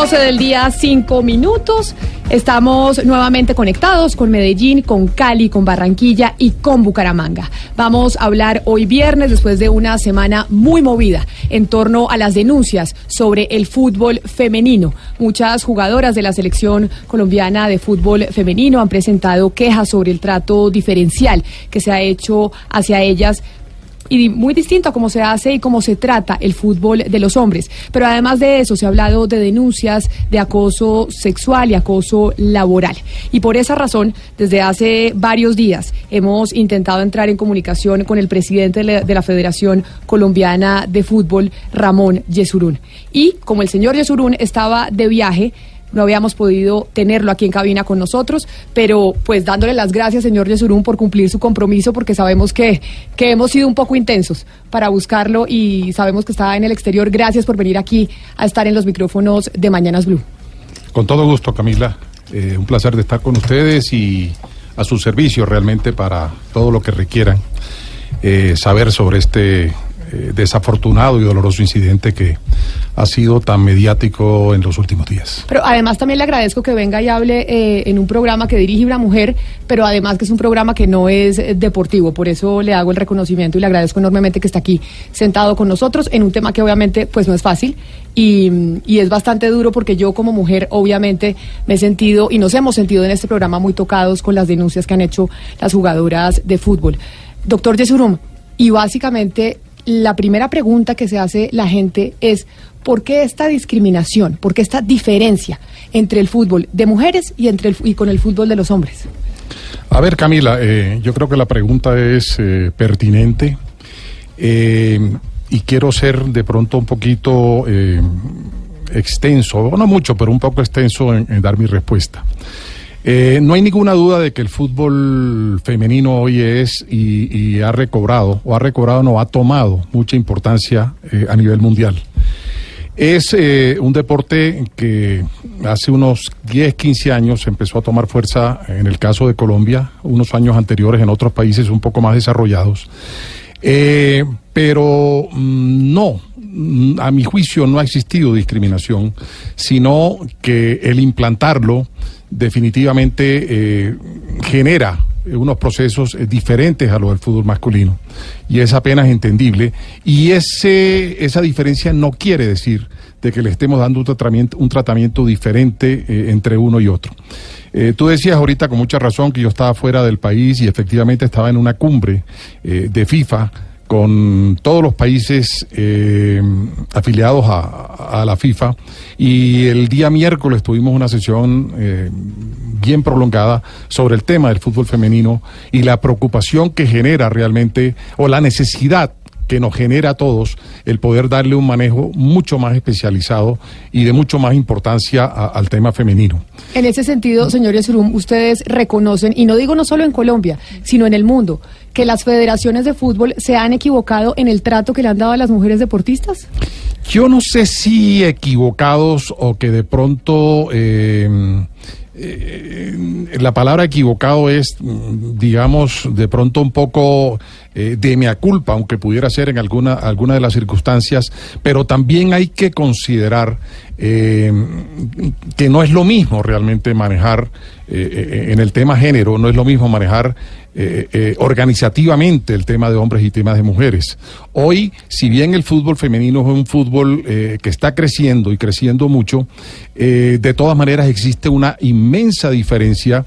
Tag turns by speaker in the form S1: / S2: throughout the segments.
S1: 12 del día, 5 minutos. Estamos nuevamente conectados con Medellín, con Cali, con Barranquilla y con Bucaramanga. Vamos a hablar hoy viernes, después de una semana muy movida, en torno a las denuncias sobre el fútbol femenino. Muchas jugadoras de la selección colombiana de fútbol femenino han presentado quejas sobre el trato diferencial que se ha hecho hacia ellas y muy distinto a cómo se hace y cómo se trata el fútbol de los hombres. Pero además de eso, se ha hablado de denuncias de acoso sexual y acoso laboral. Y por esa razón, desde hace varios días hemos intentado entrar en comunicación con el presidente de la Federación Colombiana de Fútbol, Ramón Yesurún. Y como el señor Yesurún estaba de viaje, no habíamos podido tenerlo aquí en cabina con nosotros, pero pues dándole las gracias, señor Yesurún, por cumplir su compromiso, porque sabemos que, que hemos sido un poco intensos para buscarlo y sabemos que está en el exterior. Gracias por venir aquí a estar en los micrófonos de Mañanas Blue.
S2: Con todo gusto, Camila. Eh, un placer de estar con ustedes y a su servicio realmente para todo lo que requieran eh, saber sobre este eh, desafortunado y doloroso incidente que ha sido tan mediático en los últimos días.
S1: Pero además también le agradezco que venga y hable eh, en un programa que dirige una mujer, pero además que es un programa que no es eh, deportivo, por eso le hago el reconocimiento y le agradezco enormemente que está aquí sentado con nosotros en un tema que obviamente pues no es fácil y, y es bastante duro porque yo como mujer obviamente me he sentido y nos hemos sentido en este programa muy tocados con las denuncias que han hecho las jugadoras de fútbol. Doctor Yesurum, y básicamente la primera pregunta que se hace la gente es, ¿por qué esta discriminación? ¿Por qué esta diferencia entre el fútbol de mujeres y, entre el, y con el fútbol de los hombres?
S2: A ver, Camila, eh, yo creo que la pregunta es eh, pertinente eh, y quiero ser de pronto un poquito extenso, no mucho, pero un poco extenso en dar mi respuesta. Eh, no hay ninguna duda de que el fútbol femenino hoy es y, ha recobrado, o ha recobrado, no, ha tomado mucha importancia eh, a nivel mundial. Es eh, un deporte que hace unos 10, 15 años empezó a tomar fuerza en el caso de Colombia, unos años anteriores en otros países un poco más desarrollados. pero mm, no, mm, a mi juicio no ha existido discriminación, sino que el implantarlo definitivamente eh, genera unos procesos eh, diferentes a los del fútbol masculino y es apenas entendible y ese esa diferencia no quiere decir de que le estemos dando un tratamiento un tratamiento diferente eh, entre uno y otro. tú decías ahorita con mucha razón que yo estaba fuera del país y efectivamente estaba en una cumbre de FIFA con todos los países eh, afiliados a, la FIFA. Y el día miércoles tuvimos una sesión eh, bien prolongada sobre el tema del fútbol femenino y la preocupación que genera realmente o la necesidad que nos genera a todos el poder darle un manejo mucho más especializado y de mucho más importancia al tema femenino.
S1: En ese sentido, señor Yesurum, ustedes reconocen, y no digo no solo en Colombia, sino en el mundo, que las federaciones de fútbol se han equivocado en el trato que le han dado a las mujeres deportistas?
S2: Yo no sé si equivocados o que de pronto... Eh, eh, la palabra equivocado es, digamos, de pronto un poco eh, de mea culpa, aunque pudiera ser en alguna, alguna de las circunstancias, pero también hay que considerar eh, que no es lo mismo realmente manejar en el tema género, no es lo mismo manejar organizativamente el tema de hombres y temas de mujeres. Hoy, si bien el fútbol femenino es un fútbol que está creciendo y creciendo mucho, de todas maneras existe una inmensa diferencia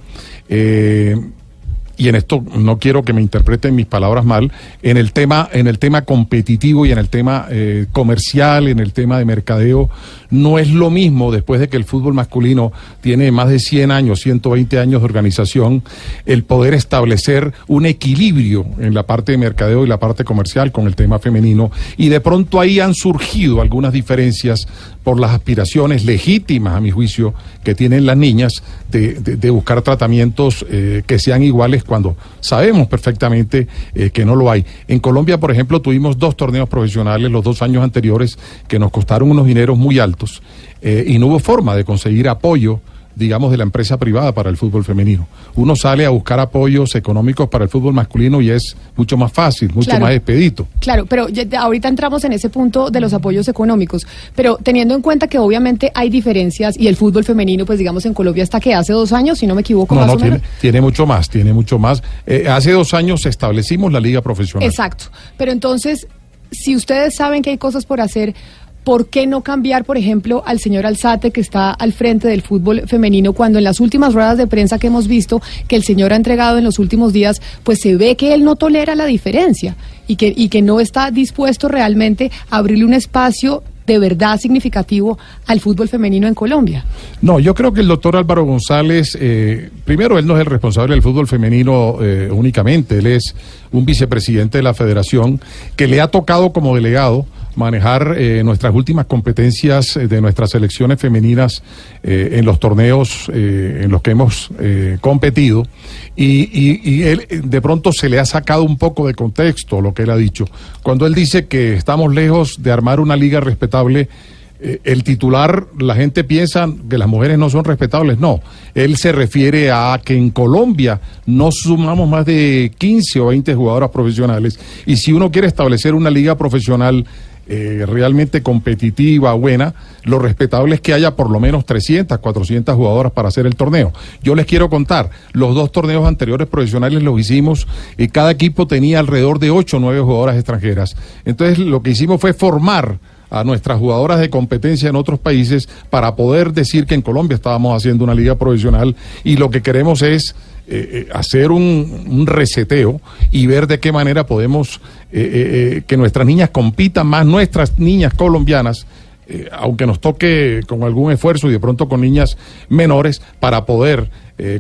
S2: y en esto no quiero que me interpreten mis palabras mal, en el tema, en el tema competitivo y en el tema eh, comercial, en el tema de mercadeo, no es lo mismo después de que el fútbol masculino tiene más de 100 años, 120 años de organización, el poder establecer un equilibrio en la parte de mercadeo y la parte comercial con el tema femenino. Y de pronto ahí han surgido algunas diferencias por las aspiraciones legítimas, a mi juicio, que tienen las niñas de, de, buscar tratamientos eh, que sean iguales cuando sabemos perfectamente eh, que no lo hay. En Colombia, por ejemplo, tuvimos dos torneos profesionales los dos años anteriores que nos costaron unos dineros muy altos eh, y no hubo forma de conseguir apoyo digamos, de la empresa privada para el fútbol femenino. Uno sale a buscar apoyos económicos para el fútbol masculino y es mucho más fácil, mucho más expedito.
S1: Claro, pero ahorita entramos en ese punto de los apoyos económicos, pero teniendo en cuenta que obviamente hay diferencias y el fútbol femenino, pues digamos, en Colombia hasta que hace dos años, si no me equivoco,
S2: no, más no, tiene, tiene, mucho más, tiene mucho más. Eh, hace dos años establecimos la liga profesional.
S1: Exacto, pero entonces, si ustedes saben que hay cosas por hacer, ¿por qué no cambiar, por ejemplo, al señor Alzate, que está al frente del fútbol femenino, cuando en las últimas ruedas de prensa que hemos visto que el señor ha entregado en los últimos días, pues se ve que él no tolera la diferencia y que, y que no está dispuesto realmente a abrirle un espacio de verdad significativo al fútbol femenino en Colombia?
S2: No, yo creo que el doctor Álvaro González, eh, primero, él no es el responsable del fútbol femenino eh, únicamente, él es un vicepresidente de la federación que le ha tocado como delegado manejar eh, nuestras últimas competencias eh, de nuestras selecciones femeninas eh, en los torneos en los que hemos competido y, y, él de pronto se le ha sacado un poco de contexto lo que él ha dicho. Cuando él dice que estamos lejos de armar una liga respetable, el titular, la gente piensa que las mujeres no son respetables. No, él se refiere a que en Colombia no sumamos más de 15 o 20 jugadoras profesionales. Y si uno quiere establecer una liga profesional eh, realmente competitiva, buena, lo respetable es que haya por lo menos 300, 400 jugadoras para hacer el torneo. Yo les quiero contar, los dos torneos anteriores profesionales los hicimos y cada equipo tenía alrededor de 8 o 9 jugadoras extranjeras. Entonces lo que hicimos fue formar a nuestras jugadoras de competencia en otros países para poder decir que en Colombia estábamos haciendo una liga profesional y lo que queremos es eh, eh, hacer un, reseteo y ver de qué manera podemos eh, que nuestras niñas compitan más, nuestras niñas colombianas, aunque nos toque con algún esfuerzo y de pronto con niñas menores, para poder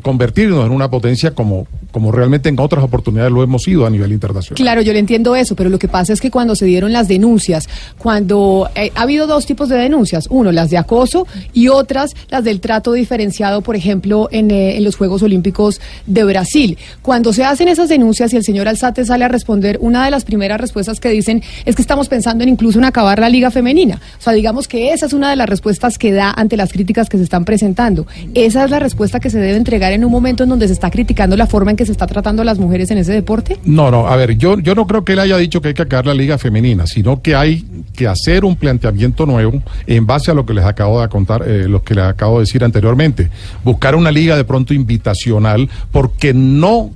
S2: convertirnos en una potencia como, como realmente en otras oportunidades lo hemos sido a nivel internacional.
S1: Claro, yo le entiendo eso, pero lo que pasa es que cuando se dieron las denuncias, cuando eh, ha habido dos tipos de denuncias, uno las de acoso y otras las del trato diferenciado, por ejemplo, en, eh, en los Juegos Olímpicos de Brasil. Cuando se hacen esas denuncias y el señor Alzate sale a responder, una de las primeras respuestas que dicen es que estamos pensando en incluso en acabar la liga femenina. O sea, digamos que esa es una de las respuestas que da ante las críticas que se están presentando. Esa es la respuesta que se debe entregar en un momento en donde se está criticando la forma en que se está tratando a las mujeres en ese deporte?
S2: No, no, a ver, yo, yo no creo que él haya dicho que hay que acabar la liga femenina, sino que hay que hacer un planteamiento nuevo en base a lo que les acabo de contar, eh, lo que les acabo de decir anteriormente. Buscar una liga de pronto invitacional, porque no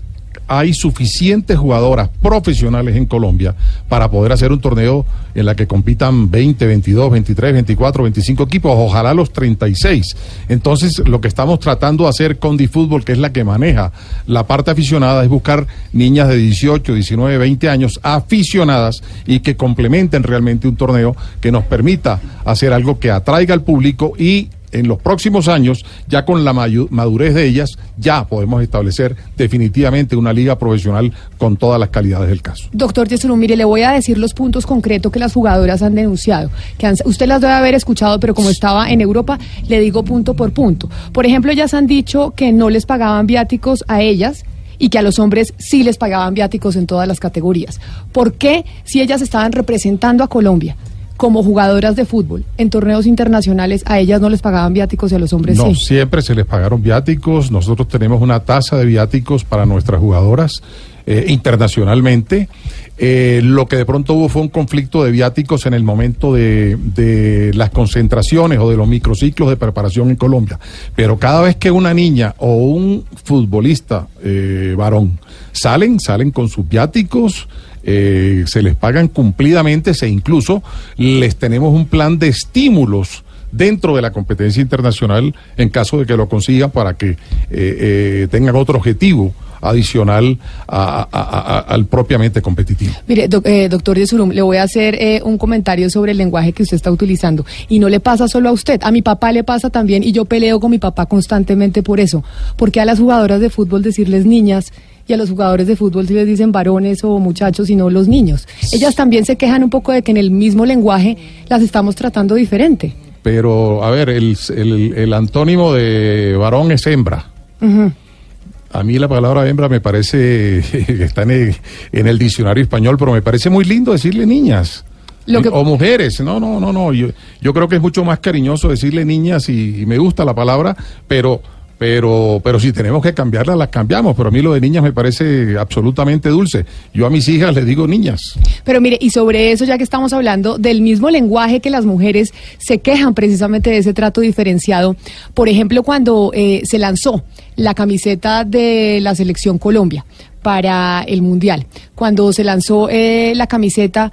S2: hay suficientes jugadoras profesionales en Colombia para poder hacer un torneo en la que compitan 20, 22, 23, 24, 25 equipos, ojalá los 36. Entonces, lo que estamos tratando de hacer con DiFútbol, que es la que maneja la parte aficionada, es buscar niñas de 18, 19, 20 años aficionadas y que complementen realmente un torneo que nos permita hacer algo que atraiga al público y en los próximos años, ya con la madurez de ellas, ya podemos establecer definitivamente una liga profesional con todas las calidades del caso.
S1: Doctor Yesurum, mire, le voy a decir los puntos concretos que las jugadoras han denunciado. Que usted las debe haber escuchado, pero como estaba en Europa, le digo punto por punto. Por ejemplo, ellas han dicho que no les pagaban viáticos a ellas y que a los hombres sí les pagaban viáticos en todas las categorías. ¿Por qué, si ellas estaban representando a Colombia, como jugadoras de fútbol en torneos internacionales a ellas no les pagaban viáticos y a los hombres
S2: no,
S1: sí.
S2: siempre se les pagaron viáticos. Nosotros tenemos una tasa de viáticos para nuestras jugadoras eh, internacionalmente. Eh, lo que de pronto hubo fue un conflicto de viáticos en el momento de, de, las concentraciones o de los microciclos de preparación en Colombia. Pero cada vez que una niña o un futbolista eh, varón salen, salen con sus viáticos. Eh, se les pagan cumplidamente, se incluso les tenemos un plan de estímulos dentro de la competencia internacional en caso de que lo consigan para que eh, eh, tengan otro objetivo adicional a- al propiamente competitivo.
S1: Mire, doc- eh, doctor Yesurum, le voy a hacer eh, un comentario sobre el lenguaje que usted está utilizando. Y no le pasa solo a usted, a mi papá le pasa también y yo peleo con mi papá constantemente por eso. Porque a las jugadoras de fútbol decirles niñas y a los jugadores de fútbol si les dicen varones o muchachos y no los niños. Ellas también se quejan un poco de que en el mismo lenguaje las estamos tratando diferente.
S2: Pero, a ver, el, el- el antónimo de varón es hembra. A mí la palabra hembra me parece que está en el, en el diccionario español, pero me parece muy lindo decirle niñas.
S1: Lo que-
S2: O mujeres, no, no, no, no. Yo, yo creo que es mucho más cariñoso decirle niñas y, y me gusta la palabra, pero, pero, pero si tenemos que cambiarla, las cambiamos. Pero a mí lo de niñas me parece absolutamente dulce. Yo a mis hijas les digo niñas.
S1: Pero mire, y sobre eso, ya que estamos hablando del mismo lenguaje que las mujeres se quejan precisamente de ese trato diferenciado, por ejemplo, cuando eh, se lanzó la camiseta de la selección Colombia para el Mundial, cuando se lanzó eh, la camiseta,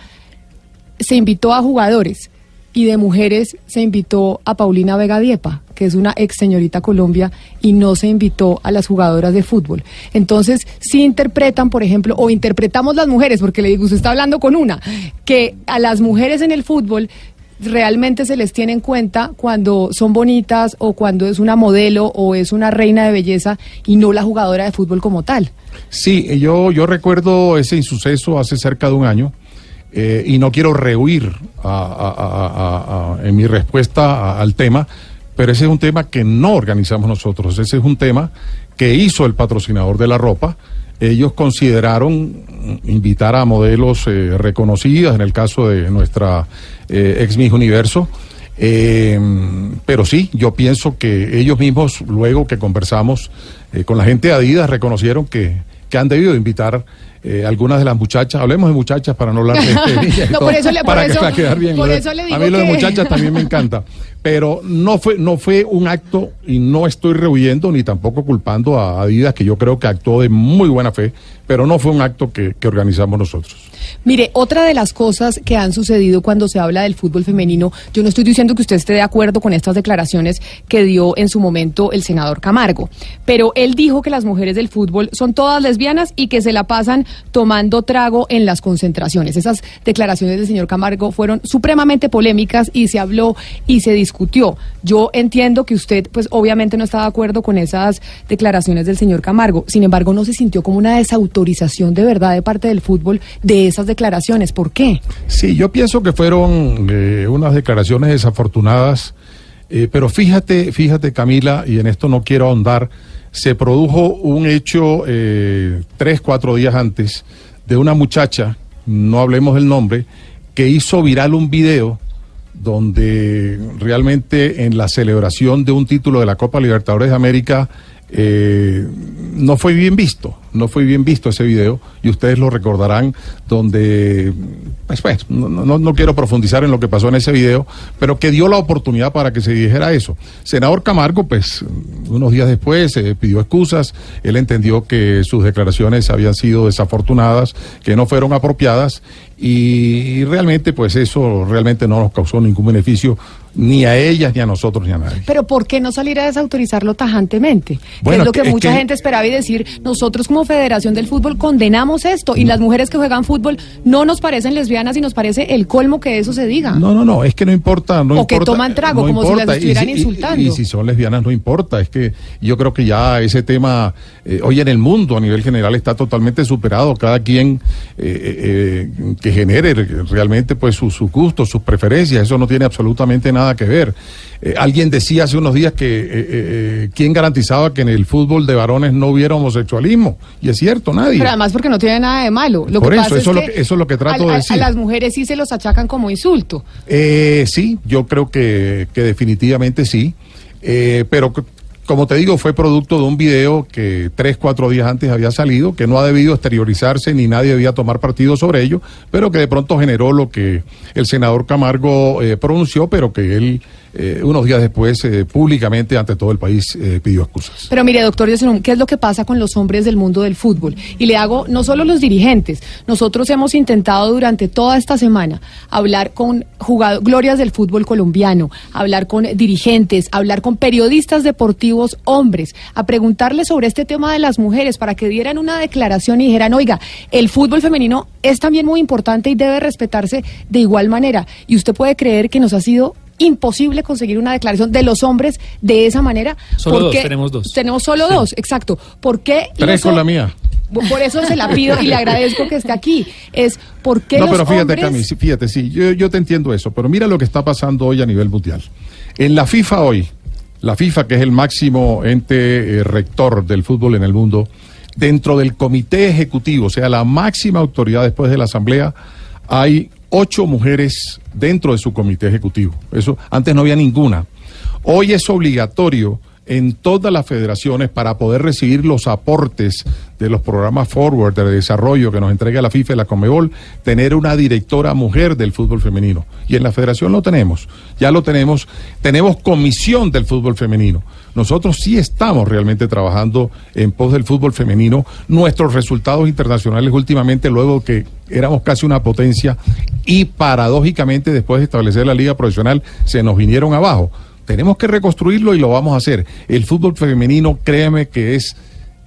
S1: se invitó a jugadores y de mujeres se invitó a Paulina Vega Diepa, que es una ex señorita Colombia, y no se invitó a las jugadoras de fútbol. Entonces, si interpretan, por ejemplo, o interpretamos las mujeres, porque le digo, usted está hablando con una, que a las mujeres en el fútbol realmente se les tiene en cuenta cuando son bonitas o cuando es una modelo o es una reina de belleza y no la jugadora de fútbol como tal.
S2: Sí, yo, yo recuerdo ese insuceso hace cerca de un año eh, y no quiero rehuir a- en mi respuesta al tema, pero ese es un tema que no organizamos nosotros, ese es un tema que hizo el patrocinador de la ropa. Ellos consideraron invitar a modelos eh, reconocidas, en el caso de nuestra eh, ex Miss Universo, pero sí, yo pienso que ellos mismos, luego que conversamos con la gente de Adidas, reconocieron que, que han debido invitar eh, algunas de las muchachas, hablemos de muchachas para no hablar de, y
S1: No, por eso le- por
S2: para que
S1: eso-
S2: para quedar bien.
S1: por eso le
S2: a mí lo de
S1: que-
S2: muchachas también me encanta, pero no fue, no fue un acto y no estoy rehuyendo ni tampoco culpando a Adidas, que yo creo que actuó de muy buena fe, pero no fue un acto que, que organizamos nosotros.
S1: Mire, otra de las cosas que han sucedido cuando se habla del fútbol femenino, yo no estoy diciendo que usted esté de acuerdo con estas declaraciones que dio en su momento el senador Camargo, pero él dijo que las mujeres del fútbol son todas lesbianas y que se la pasan tomando trago en las concentraciones. Esas declaraciones del señor Camargo fueron supremamente polémicas y se habló y se discutió. Yo entiendo que usted, pues obviamente no está de acuerdo con esas declaraciones del señor Camargo. Sin embargo, no se sintió como una desautorización de verdad de parte del fútbol de esas declaraciones. ¿Por qué?
S2: Sí, yo pienso que fueron eh, unas declaraciones desafortunadas, eh, pero fíjate, fíjate Camila, y en esto no quiero ahondar, se produjo un hecho eh, tres, cuatro días antes de una muchacha, no hablemos del nombre, que hizo viral un video donde realmente en la celebración de un título de la Copa Libertadores de América eh, no fue bien visto, no fue bien visto ese video y ustedes lo recordarán donde, pues, pues, no, no- no quiero profundizar en lo que pasó en ese video, pero que dio la oportunidad para que se dijera eso. Senador Camargo, pues unos días después eh, pidió excusas, él entendió que sus declaraciones habían sido desafortunadas, que no fueron apropiadas y, y realmente pues eso realmente no nos causó ningún beneficio ni a ellas, ni a nosotros, ni a nadie.
S1: Pero ¿por qué no salir a desautorizarlo tajantemente? que es lo que
S2: es
S1: mucha
S2: que-
S1: gente esperaba y decir, nosotros como Federación del Fútbol condenamos esto y las mujeres que juegan fútbol no nos parecen lesbianas y nos parece el colmo que eso se diga.
S2: No, no, no, es que no importa. No
S1: O que toman trago,
S2: no
S1: como si las
S2: y
S1: estuvieran
S2: si-
S1: insultando.
S2: Y, si son lesbianas, no importa. Es que yo creo que ya ese tema eh, hoy en el mundo a nivel general está totalmente superado. Cada quien eh, eh, que genere realmente pues sus sus gustos, sus preferencias, eso no tiene absolutamente nada que ver. Eh, alguien decía hace unos días que eh, eh, eh, quién garantizaba que en el fútbol de varones no hubiera homosexualismo. Y es cierto, nadie.
S1: Pero además porque no tiene nada de malo. Lo
S2: Por
S1: que
S2: eso,
S1: pasa
S2: eso
S1: es
S2: lo
S1: que
S2: eso es lo que trato
S1: a-
S2: de decir.
S1: A las mujeres sí se los achacan como insulto.
S2: Eh, sí, yo creo que, que definitivamente sí. Pero como te digo, fue producto de un video que tres, cuatro días antes había salido, que no ha debido exteriorizarse ni nadie debía tomar partido sobre ello, pero que de pronto generó lo que el senador Camargo eh, pronunció, pero que él eh, unos días después, eh, públicamente ante todo el país, eh, pidió excusas.
S1: Pero mire, doctor ¿qué es lo que pasa con los hombres del mundo del fútbol? Y le hago, no solo los dirigentes, nosotros hemos intentado durante toda esta semana hablar con glorias del fútbol colombiano, hablar con dirigentes, hablar con periodistas deportivos hombres, a preguntarles sobre este tema de las mujeres para que dieran una declaración y dijeran, oiga, el fútbol femenino es también muy importante y debe respetarse de igual manera. Y usted puede creer que nos ha sido imposible conseguir una declaración de los hombres de esa manera.
S3: Solo dos,
S1: porque
S3: tenemos dos.
S1: Tenemos solo dos, exacto. ¿Por qué?
S2: Tres con la mía.
S1: Por eso se la pido y le agradezco que esté aquí. Es por qué
S2: No,
S1: los
S2: pero fíjate,
S1: hombres...
S2: Cami, sí, fíjate, sí, yo, yo te entiendo eso, pero mira lo que está pasando hoy a nivel mundial. En la FIFA hoy, la FIFA, que es el máximo ente eh, rector del fútbol en el mundo, dentro del comité ejecutivo, o sea, la máxima autoridad después de la asamblea, hay ocho mujeres dentro de su comité ejecutivo. Eso antes no había ninguna. Hoy es obligatorio en todas las federaciones para poder recibir los aportes de los programas Forward de desarrollo que nos entrega la FIFA y la Conmebol, tener una directora mujer del fútbol femenino. Y en la federación lo tenemos, ya lo tenemos, tenemos comisión del fútbol femenino. Nosotros sí estamos realmente trabajando en pos del fútbol femenino. Nuestros resultados internacionales últimamente, luego que éramos casi una potencia y paradójicamente después de establecer la liga profesional, se nos vinieron abajo. Tenemos que reconstruirlo y lo vamos a hacer. El fútbol femenino, créeme que es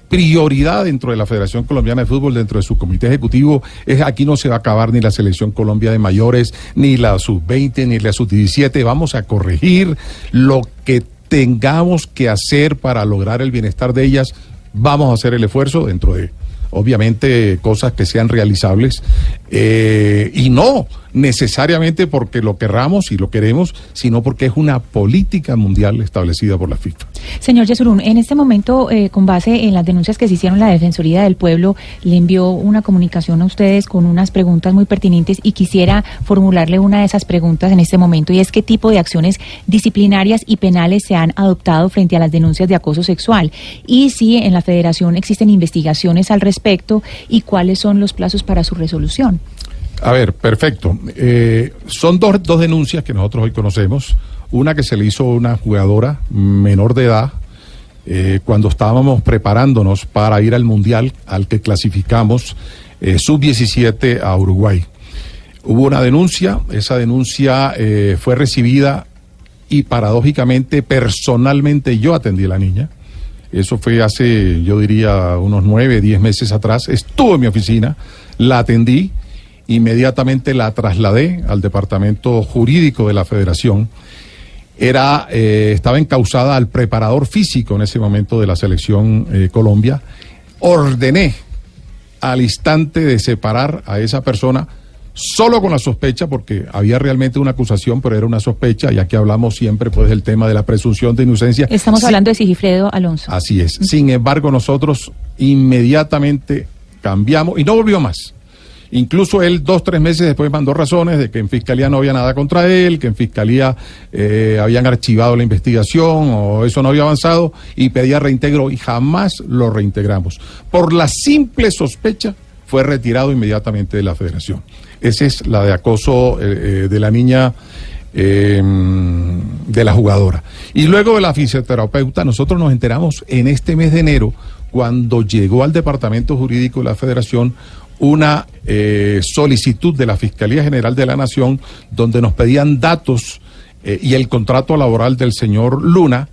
S2: prioridad dentro de la Federación Colombiana de Fútbol, dentro de su comité ejecutivo. Aquí no se va a acabar ni la selección Colombia de mayores, ni la sub-20, ni la sub-17. Vamos a corregir lo que tengamos que hacer para lograr el bienestar de ellas. Vamos a hacer el esfuerzo dentro de, obviamente, cosas que sean realizables. eh, y no necesariamente porque lo querramos y lo queremos, sino porque es una política mundial establecida por la FIFA.
S4: Señor Yesurún, en este momento, eh, con base en las denuncias que se hicieron, la Defensoría del Pueblo le envió una comunicación a ustedes con unas preguntas muy pertinentes y quisiera formularle una de esas preguntas en este momento y es qué tipo de acciones disciplinarias y penales se han adoptado frente a las denuncias de acoso sexual y si en la Federación existen investigaciones al respecto y cuáles son los plazos para su resolución.
S2: A ver, perfecto. Eh, son dos, dos denuncias que nosotros hoy conocemos. Una que se le hizo a una jugadora menor de edad eh, cuando estábamos preparándonos para ir al Mundial al que clasificamos eh, sub-17 a Uruguay. Hubo una denuncia, esa denuncia fue recibida y paradójicamente, personalmente yo atendí a la niña. Eso fue hace, yo diría, unos nueve, diez meses atrás. Estuvo en mi oficina, la atendí, inmediatamente la trasladé al departamento jurídico de la federación. Era, eh, estaba encausada al preparador físico en ese momento de la selección eh, Colombia. Ordené al instante de separar a esa persona solo con la sospecha, porque había realmente una acusación, pero era una sospecha, y aquí hablamos siempre pues del tema de la presunción de inocencia.
S4: Estamos
S2: Sí,
S4: hablando de Sigifredo Alonso.
S2: Así es. Sin embargo, nosotros inmediatamente cambiamos y no volvió más. Incluso él dos, tres meses después mandó razones de que en fiscalía no había nada contra él, que en fiscalía eh, habían archivado la investigación o eso no había avanzado y pedía reintegro y jamás lo reintegramos. Por la simple sospecha fue retirado inmediatamente de la federación. Esa es la de acoso eh, eh, de la niña eh, de la jugadora. Y luego de la fisioterapeuta, nosotros nos enteramos en este mes de enero, cuando llegó al Departamento Jurídico de la Federación una eh, solicitud de la Fiscalía General de la Nación donde nos pedían datos eh, y el contrato laboral del señor Luna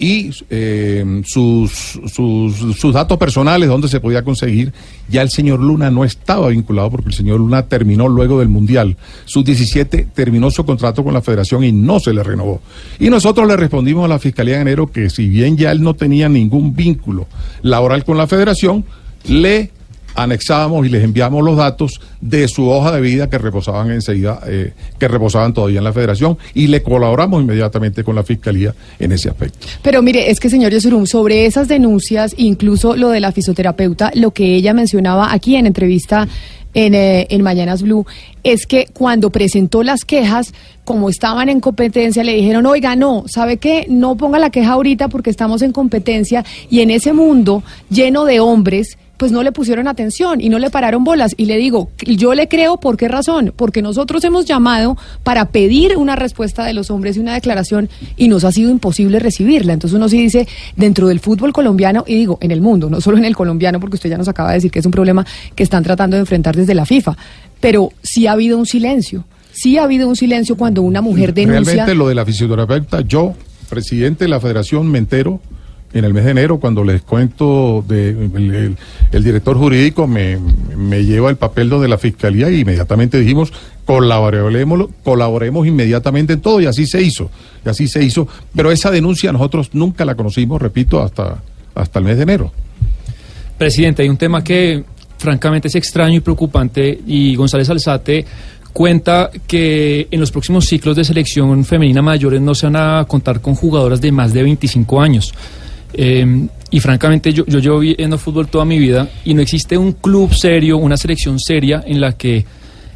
S2: y eh, sus, sus, sus datos personales, donde se podía conseguir. Ya el señor Luna no estaba vinculado porque el señor Luna terminó luego del Mundial. Sus 17 terminó su contrato con la federación y no se le renovó. Y nosotros le respondimos a la Fiscalía de Enero que si bien ya él no tenía ningún vínculo laboral con la federación, le anexábamos y les enviamos los datos de su hoja de vida que reposaban enseguida, eh, que reposaban todavía en la federación y le colaboramos inmediatamente con la fiscalía en ese aspecto.
S1: Pero mire, es que señor Yesurum, sobre esas denuncias, incluso lo de la fisioterapeuta, lo que ella mencionaba aquí en entrevista en, eh, en Mañanas Blue, es que cuando presentó las quejas, como estaban en competencia, le dijeron, oiga, no, ¿sabe qué? No ponga la queja ahorita porque estamos en competencia y en ese mundo lleno de hombres pues no le pusieron atención y no le pararon bolas. Y le digo, yo le creo, ¿por qué razón? Porque nosotros hemos llamado para pedir una respuesta de los hombres y una declaración y nos ha sido imposible recibirla. Entonces uno sí dice, dentro del fútbol colombiano, y digo, en el mundo, no solo en el colombiano, porque usted ya nos acaba de decir que es un problema que están tratando de enfrentar desde la FIFA, pero sí ha habido un silencio. Sí ha habido un silencio cuando una mujer denuncia.
S2: Realmente lo de la fisioterapeuta, yo, presidente de la federación, me entero en el mes de enero, cuando les cuento de el, director jurídico me, lleva el papel de la fiscalía y inmediatamente dijimos colaboremos, colaboremos inmediatamente en todo y así se hizo, y así se hizo, pero esa denuncia nosotros nunca la conocimos, repito, hasta, hasta el mes de enero.
S3: Presidente, hay un tema que francamente es extraño y preocupante y González Alzate cuenta que en los próximos ciclos de selección femenina mayores no se van a contar con jugadoras de más de 25 años. Eh, y francamente yo, yo llevo viendo fútbol toda mi vida y no existe un club serio, una selección seria en la que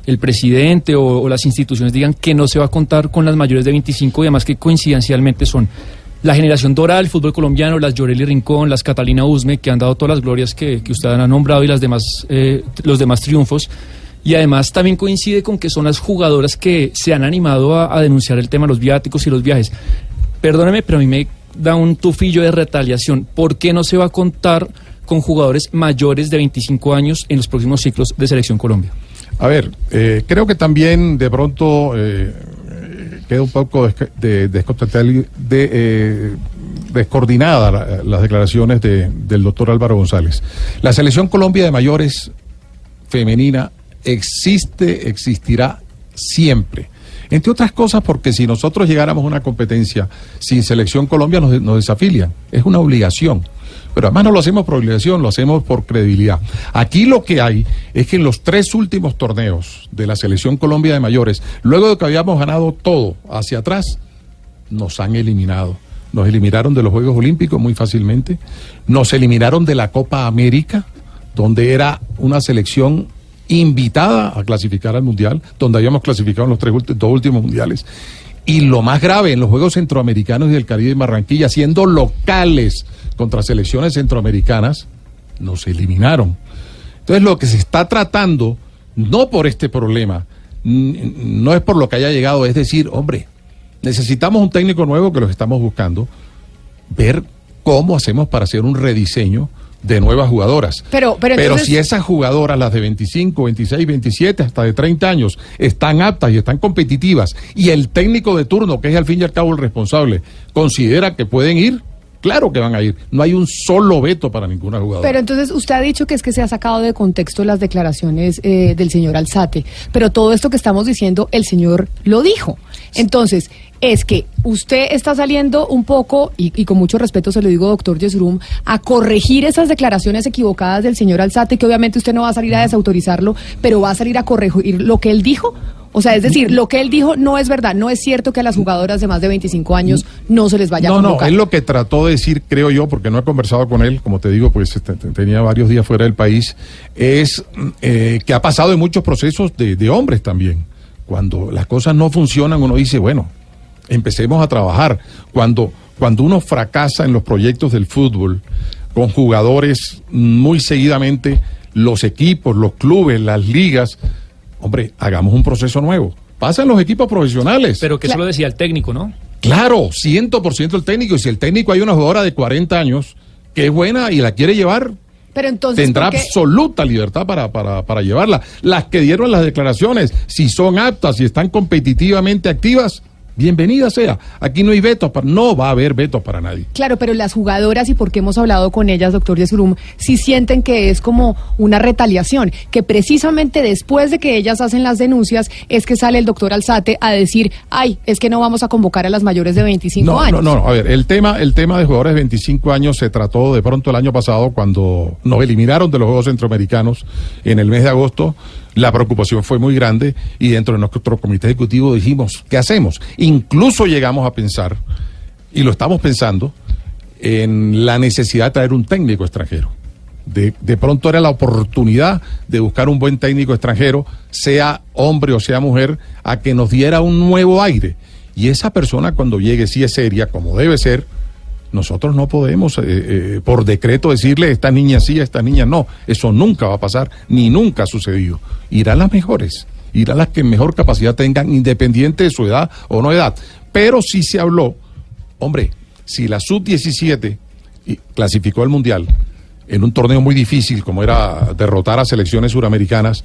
S3: el presidente o, las instituciones digan que no se va a contar con las mayores de 25 y además que coincidencialmente son la generación dorada del fútbol colombiano, las Llorelli Rincón, las Catalina Usme, que han dado todas las glorias que, que usted ha nombrado y las demás, eh, los demás triunfos. Y además también coincide con que son las jugadoras que se han animado a, a denunciar el tema de los viáticos y los viajes. Perdóneme, pero a mí me da un tufillo de retaliación. ¿Por qué no se va a contar con jugadores mayores de 25 años en los próximos ciclos de Selección Colombia?
S2: A ver, eh, creo que también de pronto eh, queda un poco de, de, eh, descoordinada las declaraciones del doctor Álvaro González. La Selección Colombia de mayores femenina existe, existirá siempre. Entre otras cosas porque si nosotros llegáramos a una competencia sin selección Colombia nos, nos desafilian. Es una obligación. Pero además no lo hacemos por obligación, lo hacemos por credibilidad. Aquí lo que hay es que en los tres últimos torneos de la selección Colombia de mayores, luego de que habíamos ganado todo hacia atrás, nos han eliminado. Nos eliminaron de los Juegos Olímpicos muy fácilmente, nos eliminaron de la Copa América, donde era una selección invitada a clasificar al Mundial, donde habíamos clasificado en los tres, dos últimos Mundiales. Y lo más grave, en los Juegos Centroamericanos y del Caribe de Barranquilla, siendo locales contra selecciones centroamericanas, nos eliminaron. Entonces lo que se está tratando, no por este problema, no es por lo que haya llegado, es decir, hombre, necesitamos un técnico nuevo que los estamos buscando, ver cómo hacemos para hacer un rediseño de nuevas jugadoras.
S1: Pero, pero,
S2: si esas jugadoras, las de 25, 26, 27, hasta de 30 años, están aptas y están competitivas, y el técnico de turno, que es al fin y al cabo el responsable, considera que pueden ir, Claro que van a ir. No hay un solo veto para ninguna jugadora.
S1: Pero entonces usted ha dicho que es que se ha sacado de contexto las declaraciones eh, del señor Alzate. Pero todo esto que estamos diciendo, el señor lo dijo. Entonces, es que usted está saliendo un poco, y, con mucho respeto se lo digo, doctor Yesurum, a corregir esas declaraciones equivocadas del señor Alzate, que obviamente usted no va a salir a desautorizarlo, pero va a salir a corregir lo que él dijo. O sea, es decir, lo que él dijo no es verdad. No es cierto que a las jugadoras de más de 25 años no se les vaya a convocar.
S2: No, no, él lo que trató de decir, creo yo, porque no he conversado con él, como te digo, pues este, tenía varios días fuera del país, es eh, que ha pasado en muchos procesos de, de hombres también. Cuando las cosas no funcionan, uno dice, bueno, empecemos a trabajar. Cuando, cuando uno fracasa en los proyectos del fútbol, con jugadores muy seguidamente, los equipos, los clubes, las ligas, hombre, hagamos un proceso nuevo. Pasan los equipos profesionales.
S3: Pero que eso lo decía el técnico, ¿no?
S2: Claro, 100% el técnico. Y si el técnico hay una jugadora de 40 años que es buena y la quiere llevar,
S1: pero entonces,
S2: tendrá absoluta libertad para, para, para llevarla. Las que dieron las declaraciones, si son aptas, si están competitivamente activas, Bienvenida sea. Aquí no hay vetos, para, no va a haber vetos para nadie.
S1: Claro, pero las jugadoras, y porque hemos hablado con ellas, doctor Yesurum, sí sienten que es como una retaliación, que precisamente después de que ellas hacen las denuncias es que sale el doctor Alzate a decir, ay, es que no vamos a convocar a las mayores de 25 años.
S2: No, no, a ver, el tema, el tema de jugadores de 25 años se trató de pronto el año pasado cuando nos eliminaron de los Juegos Centroamericanos en el mes de agosto la preocupación fue muy grande y dentro de nuestro comité ejecutivo dijimos, ¿qué hacemos? Incluso llegamos a pensar, y lo estamos pensando, en la necesidad de traer un técnico extranjero. De, de, pronto era la oportunidad de buscar un buen técnico extranjero, sea hombre o sea mujer, a que nos diera un nuevo aire. Y esa persona cuando llegue, si es seria, como debe ser, Nosotros no podemos, eh, eh, por decreto, decirle esta niña sí, a esta niña no. Eso nunca va a pasar, ni nunca ha sucedido. Irán las mejores, irán las que mejor capacidad tengan, independiente de su edad o no edad. Pero sí se habló, hombre, si la sub-17 clasificó al Mundial en un torneo muy difícil como era derrotar a selecciones suramericanas,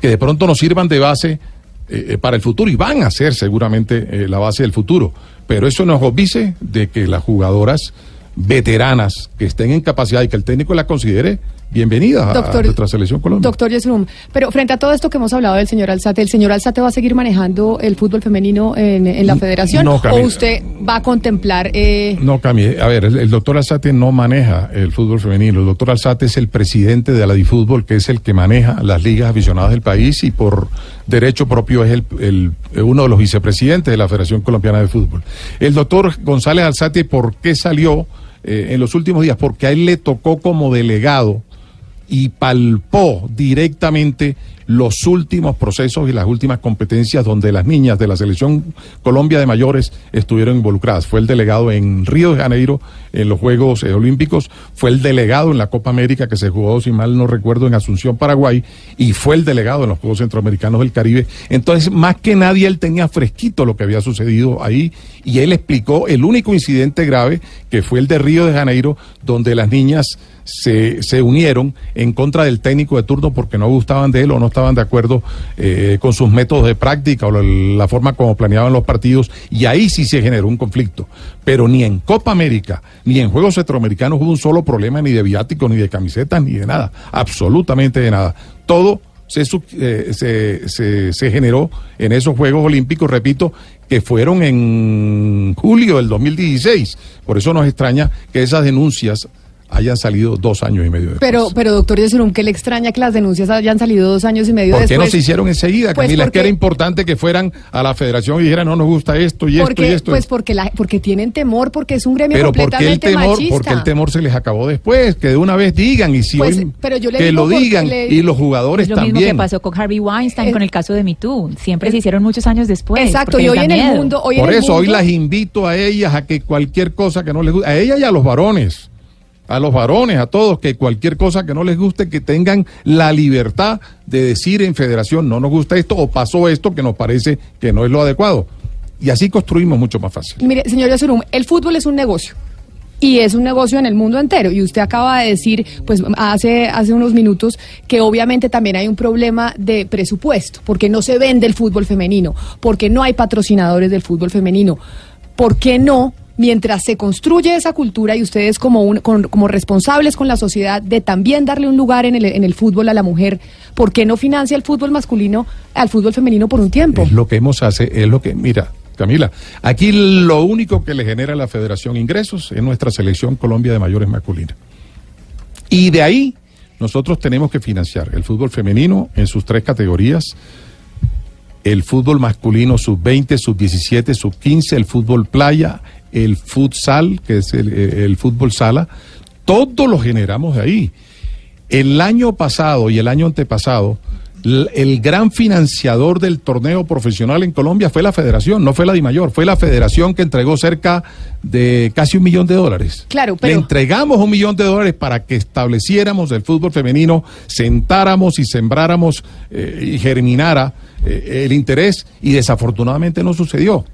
S2: que de pronto nos sirvan de base eh, para el futuro y van a ser seguramente la base del futuro. Pero eso nos obvice de que las jugadoras veteranas que estén en capacidad y que el técnico la considere bienvenidas a, nuestra selección Colombia.
S1: Doctor Yesrum, pero frente a todo esto que hemos hablado del señor Alzate, ¿el señor Alzate va a seguir manejando el fútbol femenino en, la federación? No, ¿O usted va a contemplar...? Eh...
S2: No, Camille, a ver, el, doctor Alzate no maneja el fútbol femenino. El doctor Alzate es el presidente de la DiFútbol, que es el que maneja las ligas aficionadas del país y por derecho propio es el, uno de los vicepresidentes de la Federación Colombiana de Fútbol. El doctor González Alzate, ¿por qué salió eh, en los últimos días? Porque a él le tocó como delegado y palpó directamente los últimos procesos y las últimas competencias donde las niñas de la selección Colombia de mayores estuvieron involucradas. Fue el delegado en Río de Janeiro en los Juegos eh, Olímpicos, fue el delegado en la Copa América que se jugó, si mal no recuerdo, en Asunción, Paraguay, y fue el delegado en los Juegos Centroamericanos del Caribe. Entonces, más que nadie, él tenía fresquito lo que había sucedido ahí y él explicó el único incidente grave que fue el de Río de Janeiro, donde las niñas se, se unieron en contra del técnico de turno porque no gustaban de él o no estaban de acuerdo eh, con sus métodos de práctica o la, forma como planeaban los partidos y ahí sí se generó un conflicto. Pero ni en Copa América ni en Juegos Centroamericanos hubo un solo problema ni de viáticos, ni de camisetas, ni de nada, absolutamente de nada. Todo se, eh, se, se, se, generó en esos Juegos Olímpicos, repito, que fueron en julio del 2016. Por eso nos extraña que esas denuncias hayan salido dos años y medio después.
S1: Pero, pero doctor Yesurum, ¿qué le extraña que las denuncias hayan salido dos años y medio
S2: después?
S1: ¿Por
S2: qué no se hicieron enseguida, pues Camila? es que era importante que fueran a la federación y dijeran, no nos gusta esto y esto y esto.
S1: Pues porque, la, porque tienen temor, porque es un gremio pero completamente
S2: porque el temor,
S1: machista.
S2: Porque el temor se les acabó después, que de una vez digan y si pues, hoy, que lo digan y los jugadores también.
S4: Lo mismo que pasó con Harvey Weinstein, con el caso de MeToo. Siempre se hicieron muchos años después.
S1: Exacto, y hoy en el mundo... Hoy
S2: Por
S1: eso,
S2: hoy las invito a ellas a que cualquier cosa que no les guste, a ellas y a los varones a los varones, a todos, que cualquier cosa que no les guste, que tengan la libertad de decir en federación, no nos gusta esto o pasó esto que nos parece que no es lo adecuado. Y así construimos mucho más fácil.
S1: Mire, señor Yazurum, el fútbol es un negocio. Y es un negocio en el mundo entero. Y usted acaba de decir, pues hace, hace unos minutos, que obviamente también hay un problema de presupuesto, porque no se vende el fútbol femenino, porque no hay patrocinadores del fútbol femenino. ¿Por qué no mientras se construye esa cultura y ustedes como, como responsables con la sociedad de también darle un lugar en el, en el fútbol a la mujer, ¿por qué no financia el fútbol masculino al fútbol femenino por un tiempo?
S2: Es lo que hemos hace, es lo que, mira, Camila, aquí lo único que le genera a la federación ingresos es nuestra selección Colombia de mayores masculina. Y de ahí nosotros tenemos que financiar el fútbol femenino en sus tres categorías, el fútbol masculino sub-20, sub-17, sub-15, el fútbol playa, el futsal, que es el, fútbol sala, todo lo generamos de ahí. El año pasado y el año antepasado, el gran financiador del torneo profesional en Colombia fue la federación, no fue la DIMAYOR, fue la federación que entregó cerca de casi un millón de dólares.
S1: Claro, pero...
S2: Le entregamos un millón de dólares para que estableciéramos el fútbol femenino, sentáramos y sembráramos eh, y germinara eh, el interés y desafortunadamente no sucedió.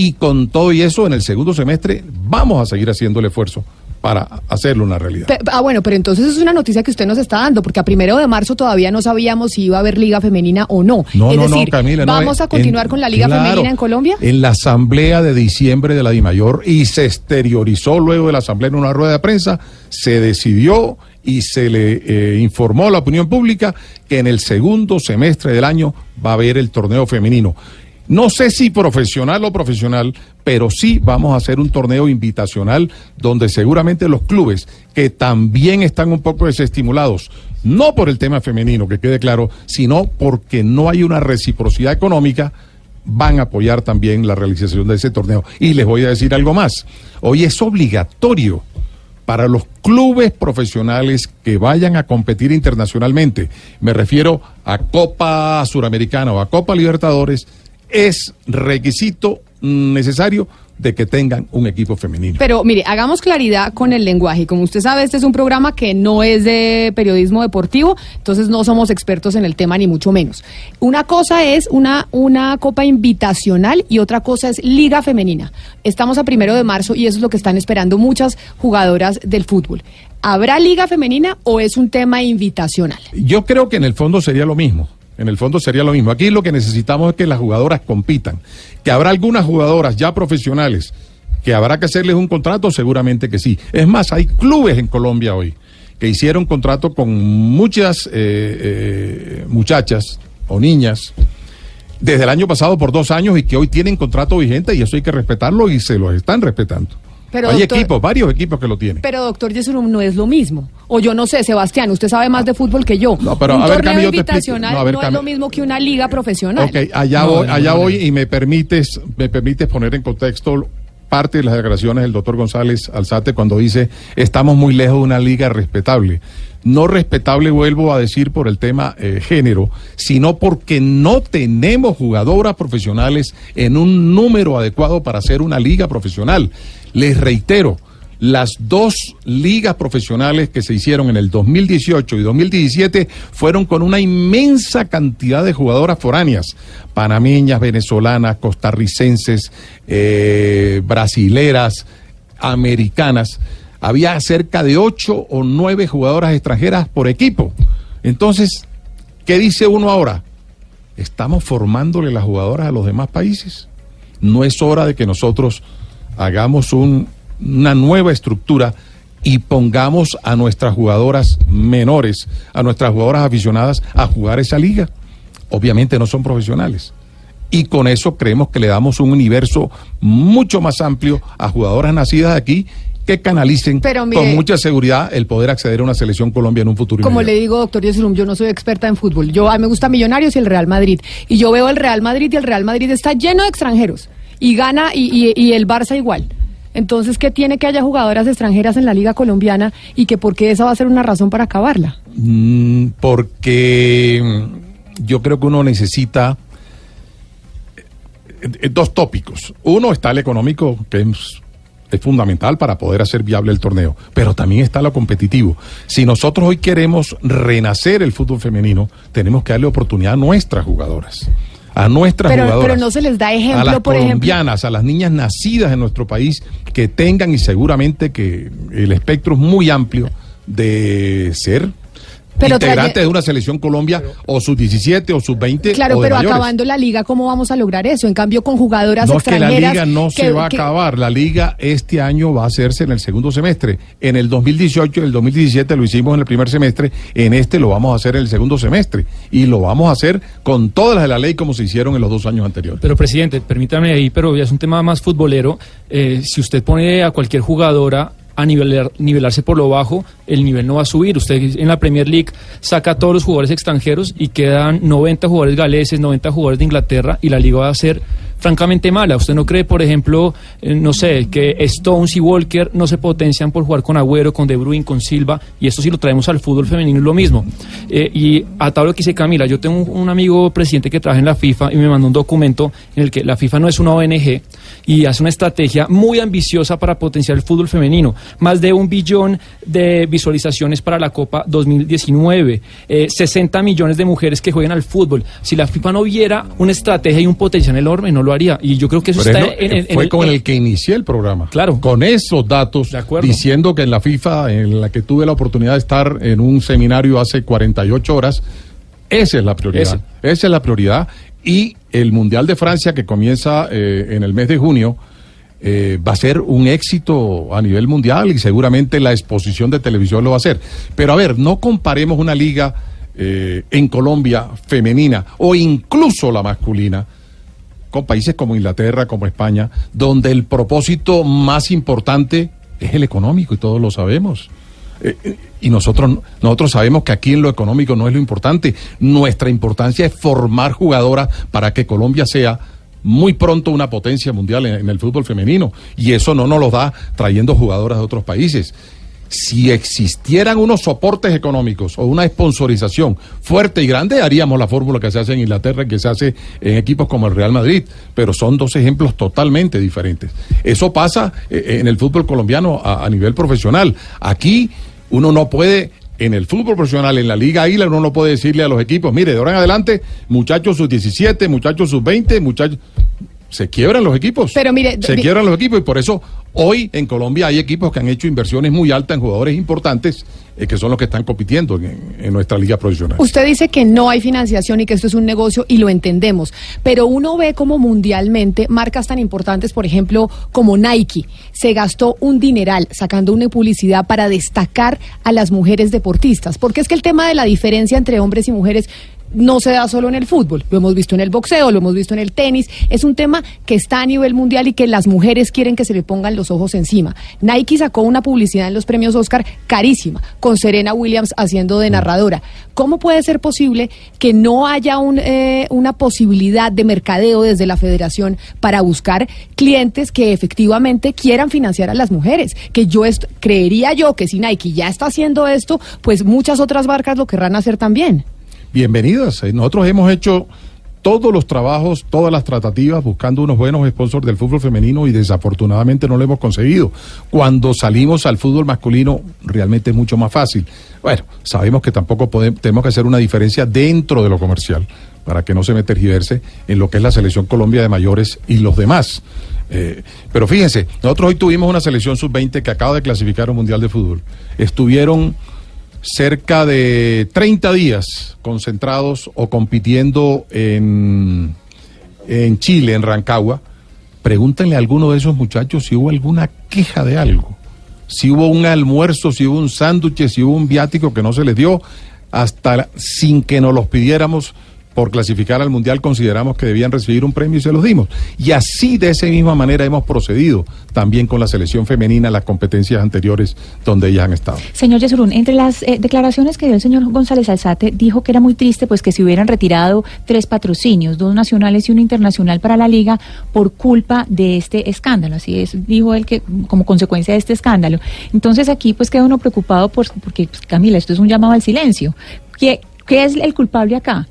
S2: Y con todo y eso, en el segundo semestre vamos a seguir haciendo el esfuerzo para hacerlo una realidad.
S1: ah, bueno, pero entonces es una noticia que usted nos está dando, porque a primero de marzo todavía no sabíamos si iba a haber liga femenina o no.
S2: No,
S1: es
S2: no,
S1: decir,
S2: Camila,
S1: ¿vamos a continuar con la liga femenina en Colombia?
S2: En la asamblea de diciembre de la DIMAYOR y se exteriorizó luego de la asamblea en una rueda de prensa, se decidió y se le eh, informó a la opinión pública que en el segundo semestre del año va a haber el torneo femenino. No sé si profesional o profesional, pero sí vamos a hacer un torneo invitacional donde seguramente los clubes que también están un poco desestimulados, no por el tema femenino, que quede claro, sino porque no hay una reciprocidad económica, van a apoyar también la realización de ese torneo. Y les voy a decir algo más. Hoy es obligatorio para los clubes profesionales que vayan a competir internacionalmente, me refiero a Copa Suramericana o a Copa Libertadores, es requisito necesario de que tengan un equipo femenino.
S1: Pero mire, hagamos claridad con el lenguaje. Como usted sabe, este es un programa que no es de periodismo deportivo, entonces no somos expertos en el tema ni mucho menos. Una cosa es una, una copa invitacional y otra cosa es liga femenina. Estamos a primero de marzo y eso es lo que están esperando muchas jugadoras del fútbol. ¿Habrá liga femenina o es un tema invitacional?
S2: Yo creo que en el fondo sería lo mismo. En el fondo sería lo mismo. Aquí lo que necesitamos es que las jugadoras compitan. Que habrá algunas jugadoras ya profesionales que habrá que hacerles un contrato, seguramente que sí. Es más, hay clubes en Colombia hoy que hicieron contrato con muchas eh, eh, muchachas o niñas desde el año pasado por dos años y que hoy tienen contrato vigente y eso hay que respetarlo y se lo están respetando.
S1: Pero,
S2: hay
S1: doctor-
S2: equipos, varios equipos que lo tienen.
S1: Pero doctor Yesurum no es lo mismo. O yo no sé, Sebastián, usted sabe más de fútbol que yo.
S2: No, pero
S1: un
S2: a ver,
S1: torneo
S2: Cami, yo te
S1: invitacional
S2: No,
S1: no,
S2: a ver,
S1: es
S2: Cami.
S1: lo mismo que una liga profesional.
S2: Ok, allá
S3: No,
S2: voy, allá voy y me permites, me permites poner en contexto parte de las declaraciones del doctor González Alzate cuando dice estamos muy lejos de una liga respetable. No respetable, vuelvo a decir, por el tema eh, género, sino porque no tenemos jugadoras profesionales en un número adecuado para hacer una liga profesional. Les reitero, las dos ligas profesionales que se hicieron en el 2018 y 2017 fueron con una inmensa cantidad de jugadoras foráneas, panameñas, venezolanas, costarricenses, eh, brasileras, americanas. Había cerca de ocho o nueve jugadoras extranjeras por equipo. Entonces, ¿qué dice uno ahora? ¿Estamos formándole las jugadoras a los demás países? No es hora de que nosotros hagamos un- una nueva estructura y pongamos a nuestras jugadoras menores, a nuestras jugadoras aficionadas a jugar esa liga. Obviamente no son profesionales. Y con eso creemos que le damos un universo mucho más amplio a jugadoras nacidas aquí que canalicen
S1: Pero mire-
S2: con mucha seguridad el poder acceder a una selección Colombia en un futuro
S1: Como
S2: inmediato.
S1: le digo, doctor Yesurum, yo no soy experta en fútbol. Yo a mí me gusta Millonarios y el Real Madrid. Y yo veo el Real Madrid y el Real Madrid está lleno de extranjeros. Y gana y, y- y el Barça igual. Entonces, ¿qué tiene que haya jugadoras extranjeras en la Liga Colombiana y que por qué esa va a ser una razón para acabarla?
S2: Mm, porque yo creo que uno necesita eh, eh, dos tópicos. Uno está el económico, que es, es fundamental para poder hacer viable el torneo, pero también está lo competitivo. Si nosotros hoy queremos renacer el fútbol femenino, tenemos que darle oportunidad a nuestras jugadoras. A nuestras
S1: Pero-
S2: jugadoras.
S1: pero no se les da ejemplo,
S2: A las
S1: por ejemplo.
S2: colombianas, a las niñas nacidas en nuestro país, que tengan y seguramente que el espectro es muy amplio de ser
S1: Pero
S2: integrantes
S1: traye-
S2: de una selección Colombia o sub 17 o sub 20
S1: Claro,
S2: o de
S1: pero
S2: mayores.
S1: acabando la liga, ¿cómo vamos a lograr eso? En cambio, con jugadoras
S2: No es que la liga no se
S1: que-
S2: va a acabar, la liga este año va a hacerse en el segundo semestre. En el 2018 y el 2017 lo hicimos en el primer semestre, en este lo vamos a hacer en el segundo semestre y lo vamos a hacer con todas las de la ley como se hicieron en los dos años anteriores.
S3: Pero presidente, permítame ahí, pero ya es un tema más futbolero. Eh, si usted pone a cualquier jugadora a nivelar, nivelarse por lo bajo, el nivel no va a subir. Usted en la Premier League saca a todos los jugadores extranjeros y quedan 90 jugadores galeses, 90 jugadores de Inglaterra y la liga va a ser francamente mala. ¿Usted no cree, por ejemplo, eh, no sé, que Stones y Walker no se potencian por jugar con Agüero, con De Bruyne, con Silva? Y esto si lo traemos al fútbol femenino es lo mismo. Eh, y a lo que dice Camila, yo tengo un, un amigo presidente que trabaja en la FIFA y me mandó un documento en el que la FIFA no es una ONG y hace una estrategia muy ambiciosa para potenciar el fútbol femenino. Más de un billón de visualizaciones para la Copa 2019, eh, 60 millones de mujeres que juegan al fútbol. Si la FIFA no viera una estrategia y un potencial enorme, no lo haría. Y yo creo que eso
S2: Pero
S3: está
S2: es lo-
S3: en,
S2: fue con el que inicié el programa.
S3: Claro.
S2: Con esos datos,
S3: De acuerdo.
S2: diciendo que en la FIFA, en la que tuve la oportunidad de estar en un seminario hace 48 horas, esa es la prioridad.
S3: Ese.
S2: Esa es la prioridad. Y el Mundial de Francia, que comienza eh, en el mes de junio, eh, va a ser un éxito a nivel mundial y seguramente la exposición de televisión lo va a hacer. Pero a ver, no comparemos una liga eh, en Colombia femenina o incluso la masculina con países como Inglaterra, como España, donde el propósito más importante es el económico y todos lo sabemos. Eh, y nosotros, nosotros sabemos que aquí en lo económico no es lo importante. Nuestra importancia es formar jugadoras para que Colombia sea muy pronto una potencia mundial en, el fútbol femenino. Y eso no nos lo da trayendo jugadoras de otros países. si existieran unos soportes económicos o una sponsorización fuerte y grande, haríamos la fórmula que se hace en Inglaterra y que se hace en equipos como el Real Madrid, pero son dos ejemplos totalmente diferentes. Eso pasa eh, en el fútbol colombiano a nivel profesional. Aquí uno no puede en el fútbol profesional, en la Liga Águila, uno no puede decirle a los equipos, mire, de ahora en adelante, muchachos sus 17, muchachos sus 20, muchachos se quiebran los equipos.
S1: Pero mire,
S2: se quiebran los equipos y por eso hoy en Colombia hay equipos que han hecho inversiones muy altas en jugadores importantes eh, que son los que están compitiendo en, en nuestra liga profesional.
S1: Usted dice que no hay financiación y que esto es un negocio y lo entendemos, pero uno ve como mundialmente marcas tan importantes, por ejemplo, como Nike, se gastó un dineral sacando una publicidad para destacar a las mujeres deportistas, porque es que el tema de la diferencia entre hombres y mujeres no se da solo en el fútbol, lo hemos visto en el boxeo, lo hemos visto en el tenis, es un tema que está a nivel mundial y que las mujeres quieren que se le pongan los ojos encima. Nike sacó una publicidad en los premios Oscar carísima, con Serena Williams haciendo de narradora. ¿Cómo puede ser posible que no haya un, eh, una posibilidad de mercadeo desde la federación para buscar clientes que efectivamente quieran financiar a las mujeres? Que yo creería yo que si Nike ya está haciendo esto, pues muchas otras marcas lo querrán hacer también.
S2: Bienvenidas. Eh, Nosotros hemos hecho todos los trabajos, todas las tratativas buscando unos buenos sponsors del fútbol femenino y desafortunadamente no lo hemos conseguido. Cuando salimos al fútbol masculino realmente es mucho más fácil. Bueno, sabemos que tampoco podemos, tenemos que hacer una diferencia dentro de lo comercial para que no se me tergiverse en lo que es la selección Colombia de mayores y los demás. Eh, pero fíjense, nosotros hoy tuvimos una selección sub-20 que acaba de clasificar un mundial de fútbol. Estuvieron cerca de 30 días concentrados o compitiendo en, en Chile, en Rancagua. Pregúntenle a alguno de esos muchachos si hubo alguna queja de algo. Si hubo un almuerzo, si hubo un sándwich, si hubo un viático que no se les dio, hasta sin que nos los pidiéramos por clasificar al Mundial consideramos que debían recibir un premio y se los dimos. Y así de esa misma manera hemos procedido también con la selección femenina en las competencias anteriores donde ellas han estado.
S4: Señor Yesurún, entre las eh, declaraciones que dio el señor González Alzate, dijo que era muy triste pues que se hubieran retirado tres patrocinios, dos nacionales y uno internacional para la liga por culpa de este escándalo. Así es, dijo él que como consecuencia de este escándalo. Entonces aquí pues queda uno preocupado por, porque pues, Camila, esto es un llamado al silencio. ¿Qué, qué es el culpable acá?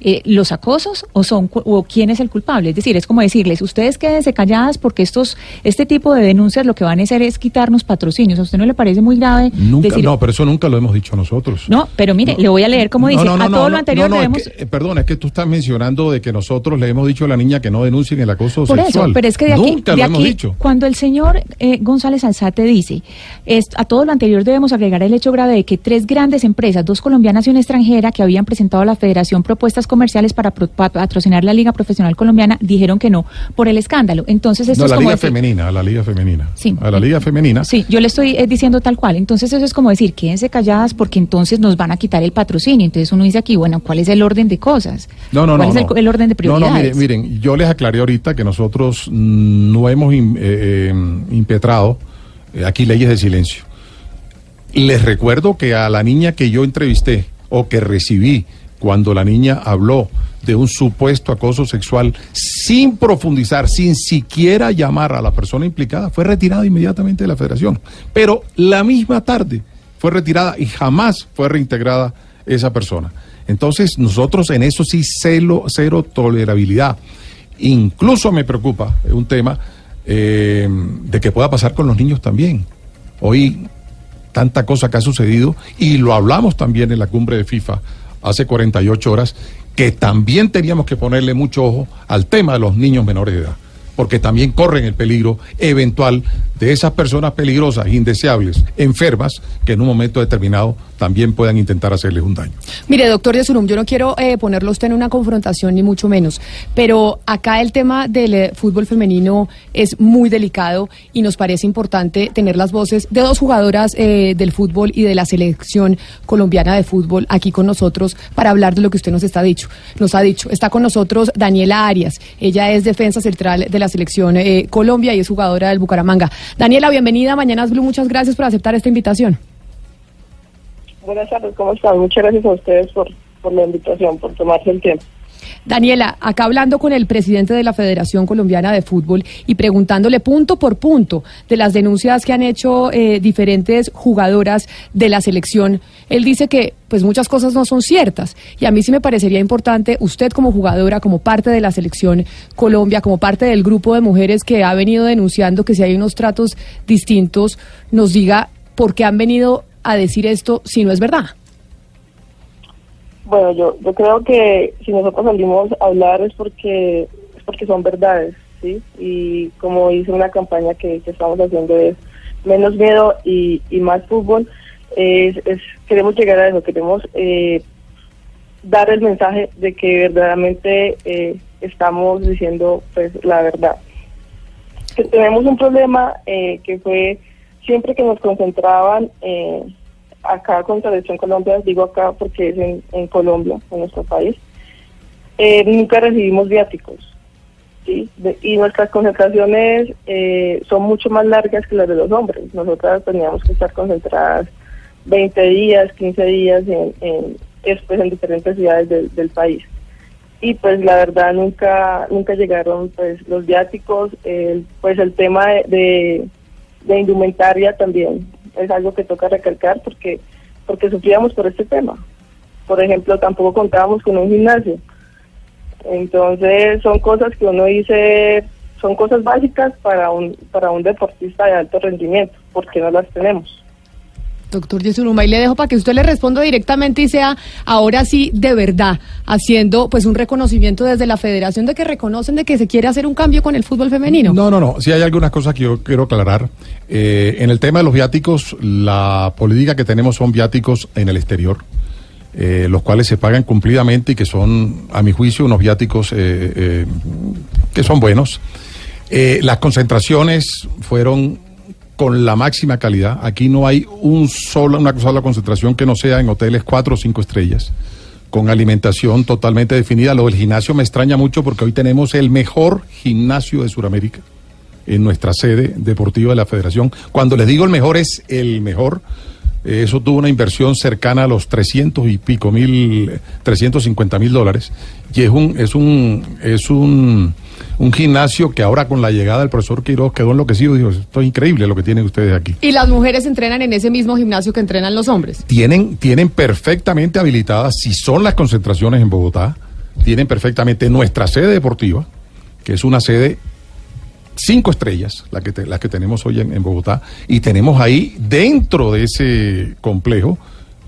S4: Eh, los acosos o son o quién es el culpable. Es decir, es como decirles, ustedes quédense calladas porque estos este tipo de denuncias lo que van a hacer es quitarnos patrocinios. ¿A usted no le parece muy grave
S2: Nunca,
S4: decir
S2: no, pero eso nunca lo hemos dicho nosotros.
S4: No, pero mire, le voy a leer cómo dice,
S2: No, no,
S4: a todo lo anterior
S2: es que, eh, perdón, es que tú estás mencionando de que nosotros le hemos dicho a la niña que no denuncien el acoso
S4: Por
S2: sexual.
S4: eso, pero es que de aquí,
S2: Nunca
S4: de
S2: lo hemos dicho.
S4: cuando el señor eh, González Alzate dice, es, a todo lo anterior debemos agregar el hecho grave de que tres grandes empresas, dos colombianas y una extranjera, que habían presentado a la Federación propuestas comerciales para patrocinar la Liga Profesional Colombiana, dijeron que no por el escándalo. Entonces esto
S2: No,
S4: es
S2: la
S4: como
S2: liga
S4: decir-
S2: femenina, a la liga femenina.
S4: Sí.
S2: A la liga femenina.
S4: Sí, yo le estoy eh, diciendo tal cual. Entonces eso es como decir, quédense calladas porque entonces nos van a quitar el patrocinio. Entonces uno dice aquí, bueno, ¿cuál es el orden de cosas?
S2: No, no,
S4: ¿Cuál
S2: no.
S4: es
S2: no.
S4: el, el orden de
S2: No, no,
S4: prioridades?
S2: miren, miren, yo les aclaré ahorita que nosotros mm, no hemos eh, eh, impetrado eh, aquí leyes de silencio. Les recuerdo que a la niña que yo entrevisté o que recibí cuando la niña habló de un supuesto acoso sexual sin profundizar, sin siquiera llamar a la persona implicada, fue retirada inmediatamente de la federación. Pero la misma tarde fue retirada y jamás fue reintegrada esa persona. Entonces nosotros en eso sí celo, cero tolerabilidad. Incluso me preocupa eh, un tema eh, de que pueda pasar con los niños también. Hoy tanta cosa que ha sucedido y lo hablamos también en la cumbre de FIFA hace 48 horas, que también teníamos que ponerle mucho ojo al tema de los niños menores de edad, porque también corren el peligro eventual de esas personas peligrosas, indeseables, enfermas, que en un momento determinado también puedan intentar hacerles un daño.
S1: Mire, doctor Yesurum, yo no quiero eh, ponerlo usted en una confrontación, ni mucho menos, pero acá el tema del eh, fútbol femenino es muy delicado y nos parece importante tener las voces de dos jugadoras eh, del fútbol y de la selección colombiana de fútbol aquí con nosotros para hablar de lo que usted nos está dicho. Nos ha dicho, está con nosotros Daniela Arias, ella es defensa central de la selección eh, Colombia y es jugadora del Bucaramanga. Daniela, bienvenida a Mañanas Blue, muchas gracias por aceptar esta invitación.
S5: Buenas tardes, ¿cómo están? Muchas gracias a ustedes por, por la invitación, por tomarse el tiempo.
S1: Daniela, acá hablando con el presidente de la Federación Colombiana de Fútbol y preguntándole punto por punto de las denuncias que han hecho eh, diferentes jugadoras de la selección, él dice que pues muchas cosas no son ciertas y a mí sí me parecería importante usted como jugadora, como parte de la selección Colombia, como parte del grupo de mujeres que ha venido denunciando que si hay unos tratos distintos, nos diga por qué han venido a decir esto si no es verdad.
S6: Bueno, yo, yo creo que si nosotros salimos a hablar es porque es porque son verdades, ¿sí? Y como dice una campaña que, estamos haciendo es menos miedo y, más fútbol, es, queremos llegar a eso, queremos eh, dar el mensaje de que verdaderamente eh, estamos diciendo pues la verdad. Tenemos un problema eh, que fue siempre que nos concentraban eh, acá con Selección Colombia, digo acá porque es en, Colombia, en nuestro país, eh, nunca recibimos viáticos. y nuestras concentraciones eh, son mucho más largas que las de los hombres. Nosotras teníamos que estar concentradas 20 días, 15 días en, en, en diferentes ciudades del país. Y pues la verdad nunca nunca llegaron pues los viáticos, pues el tema de indumentaria también es algo que toca recalcar porque, porque sufríamos por este tema. Por ejemplo, tampoco contábamos con un gimnasio. Entonces son cosas que uno dice, son cosas básicas para un, para un deportista de alto rendimiento, porque no las tenemos.
S1: Doctor Yesuruma, y le dejo para que usted le responda directamente y sea ahora sí de verdad haciendo pues un reconocimiento desde la federación de que reconocen de que se quiere hacer un cambio con el fútbol femenino.
S2: No, no, no. Sí hay algunas cosas que yo quiero aclarar. Eh, en el tema de los viáticos, la política que tenemos son viáticos en el exterior. Eh, los cuales se pagan cumplidamente y que son, a mi juicio, unos viáticos eh, que son buenos. las concentraciones fueron con la máxima calidad. Aquí no hay un solo, una sola concentración que no sea en hoteles cuatro o cinco estrellas, con alimentación totalmente definida. Lo del gimnasio me extraña mucho porque hoy tenemos el mejor gimnasio de Sudamérica en nuestra sede deportiva de la Federación. Cuando les digo el mejor es el mejor. Eso tuvo una inversión cercana a los 300 y pico mil, 350 mil dólares. Y es un, es un, es un un gimnasio que ahora con la llegada del profesor Quiroz quedó enloquecido. Dijo, esto es increíble lo que tienen ustedes aquí.
S1: ¿Y las mujeres entrenan en ese mismo gimnasio que entrenan los hombres?
S2: Tienen, tienen perfectamente habilitadas, si son las concentraciones en Bogotá, tienen perfectamente nuestra sede deportiva, que es una sede cinco estrellas, la que, que tenemos hoy en, en Bogotá, y tenemos ahí dentro de ese complejo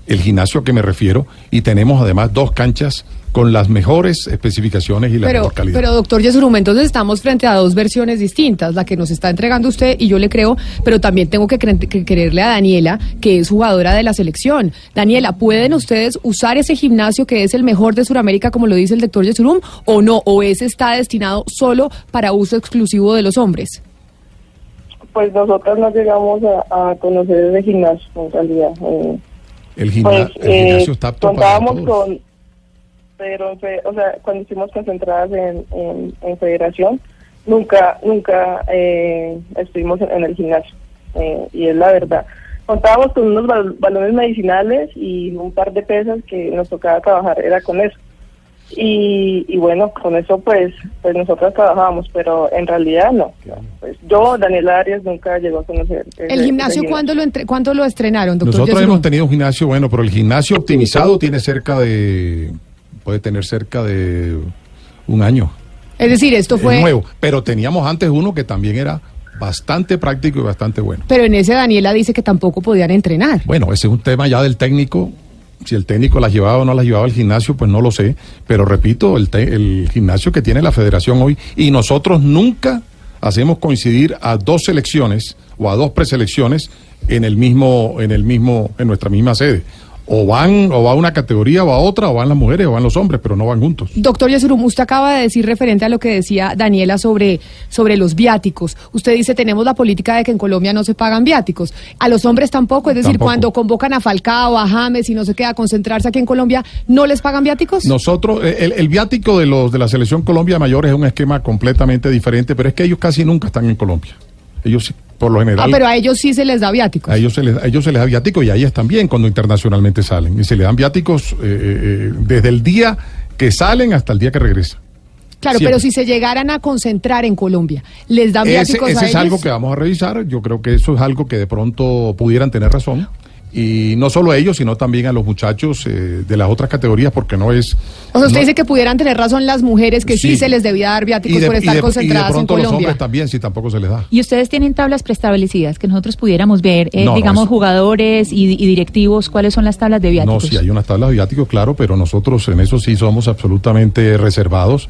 S2: el gimnasio a que me refiero, y tenemos además dos canchas con las mejores especificaciones y la mejor calidad.
S1: Pero doctor Yesurum, entonces estamos frente a dos versiones distintas, la que nos está entregando usted y yo le creo, pero también tengo que, que creerle a Daniela, que es jugadora de la selección. Daniela, ¿pueden ustedes usar ese gimnasio que es el mejor de Sudamérica, como lo dice el doctor Yesurum, o no? ¿O ese está destinado solo para uso exclusivo de los hombres?
S6: Pues nosotros no llegamos a, conocer ese gimnasio, en realidad. Eh,
S2: el, pues, el, gimnasio eh, está
S6: contábamos con pero o sea, cuando hicimos concentradas en, en, federación, nunca, nunca eh, estuvimos en, el gimnasio, eh, y es la verdad. Contábamos con unos balones medicinales y un par de pesas que nos tocaba trabajar, era con eso. Y, y bueno, con eso pues pues nosotros trabajábamos, pero en realidad no. Pues yo, Daniel Arias, nunca llegó a conocer.
S1: ¿El gimnasio, ¿cuándo, lo entre, ¿cuándo lo estrenaron, doctor?
S2: Nosotros hemos tenido un gimnasio bueno, pero el gimnasio optimizado tiene cerca de puede tener cerca de un año.
S1: Es decir, esto fue...
S2: nuevo, pero teníamos antes uno que también era bastante práctico y bastante bueno.
S1: Pero en ese Daniela dice que tampoco podían entrenar.
S2: Bueno, ese es un tema ya del técnico. Si el técnico las llevaba o no las llevaba al gimnasio, pues no lo sé. Pero repito, el, el gimnasio que tiene la federación hoy, y nosotros nunca hacemos coincidir a dos selecciones o a dos preselecciones en el mismo, en el mismo, en nuestra misma sede o van o va a una categoría o a otra, o van las mujeres o van los hombres, pero no van juntos.
S1: Doctor Yesurum, usted acaba de decir referente a lo que decía Daniela sobre, sobre los viáticos. Usted dice, tenemos la política de que en Colombia no se pagan viáticos. A los hombres tampoco, es decir, cuando convocan a Falcao, a James y no se queda a concentrarse aquí en Colombia, ¿no les pagan viáticos?
S2: Nosotros, eh, el, el viático de los de la selección Colombia Mayor es un esquema completamente diferente, pero es que ellos casi nunca están en Colombia. Ellos por lo general.
S1: Ah, pero a ellos sí se les da viáticos.
S2: A ellos se les, ellos se les da viáticos y a ellas también cuando internacionalmente salen. Y se les dan viáticos eh, eh, desde el día que salen hasta el día que regresa.
S1: Claro,
S2: Siempre.
S1: pero si se llegaran a concentrar en Colombia, ¿les dan
S2: Ese,
S1: viáticos
S2: ese
S1: a
S2: es
S1: ellos?
S2: algo que vamos a revisar. Yo creo que eso es algo que de pronto pudieran tener razón. Y no solo a ellos, sino también a los muchachos eh, de las otras categorías, porque no es.
S1: O sea, usted
S2: no-
S1: dice que pudieran tener razón las mujeres que sí,
S2: Sí.
S1: se les debía dar viáticos
S2: y de,
S1: por
S2: y
S1: estar
S2: de- y de
S1: concentradas en
S2: pronto los
S1: Colombia.
S2: hombres también, si tampoco se les da.
S4: Y ustedes tienen tablas preestablecidas que nosotros pudiéramos ver, eh,
S2: No, no,
S4: digamos, jugadores y, y directivos, cuáles son las tablas de
S2: No,
S4: viáticos.
S2: si hay unas tablas de viáticos, claro, pero nosotros en eso sí somos absolutamente reservados.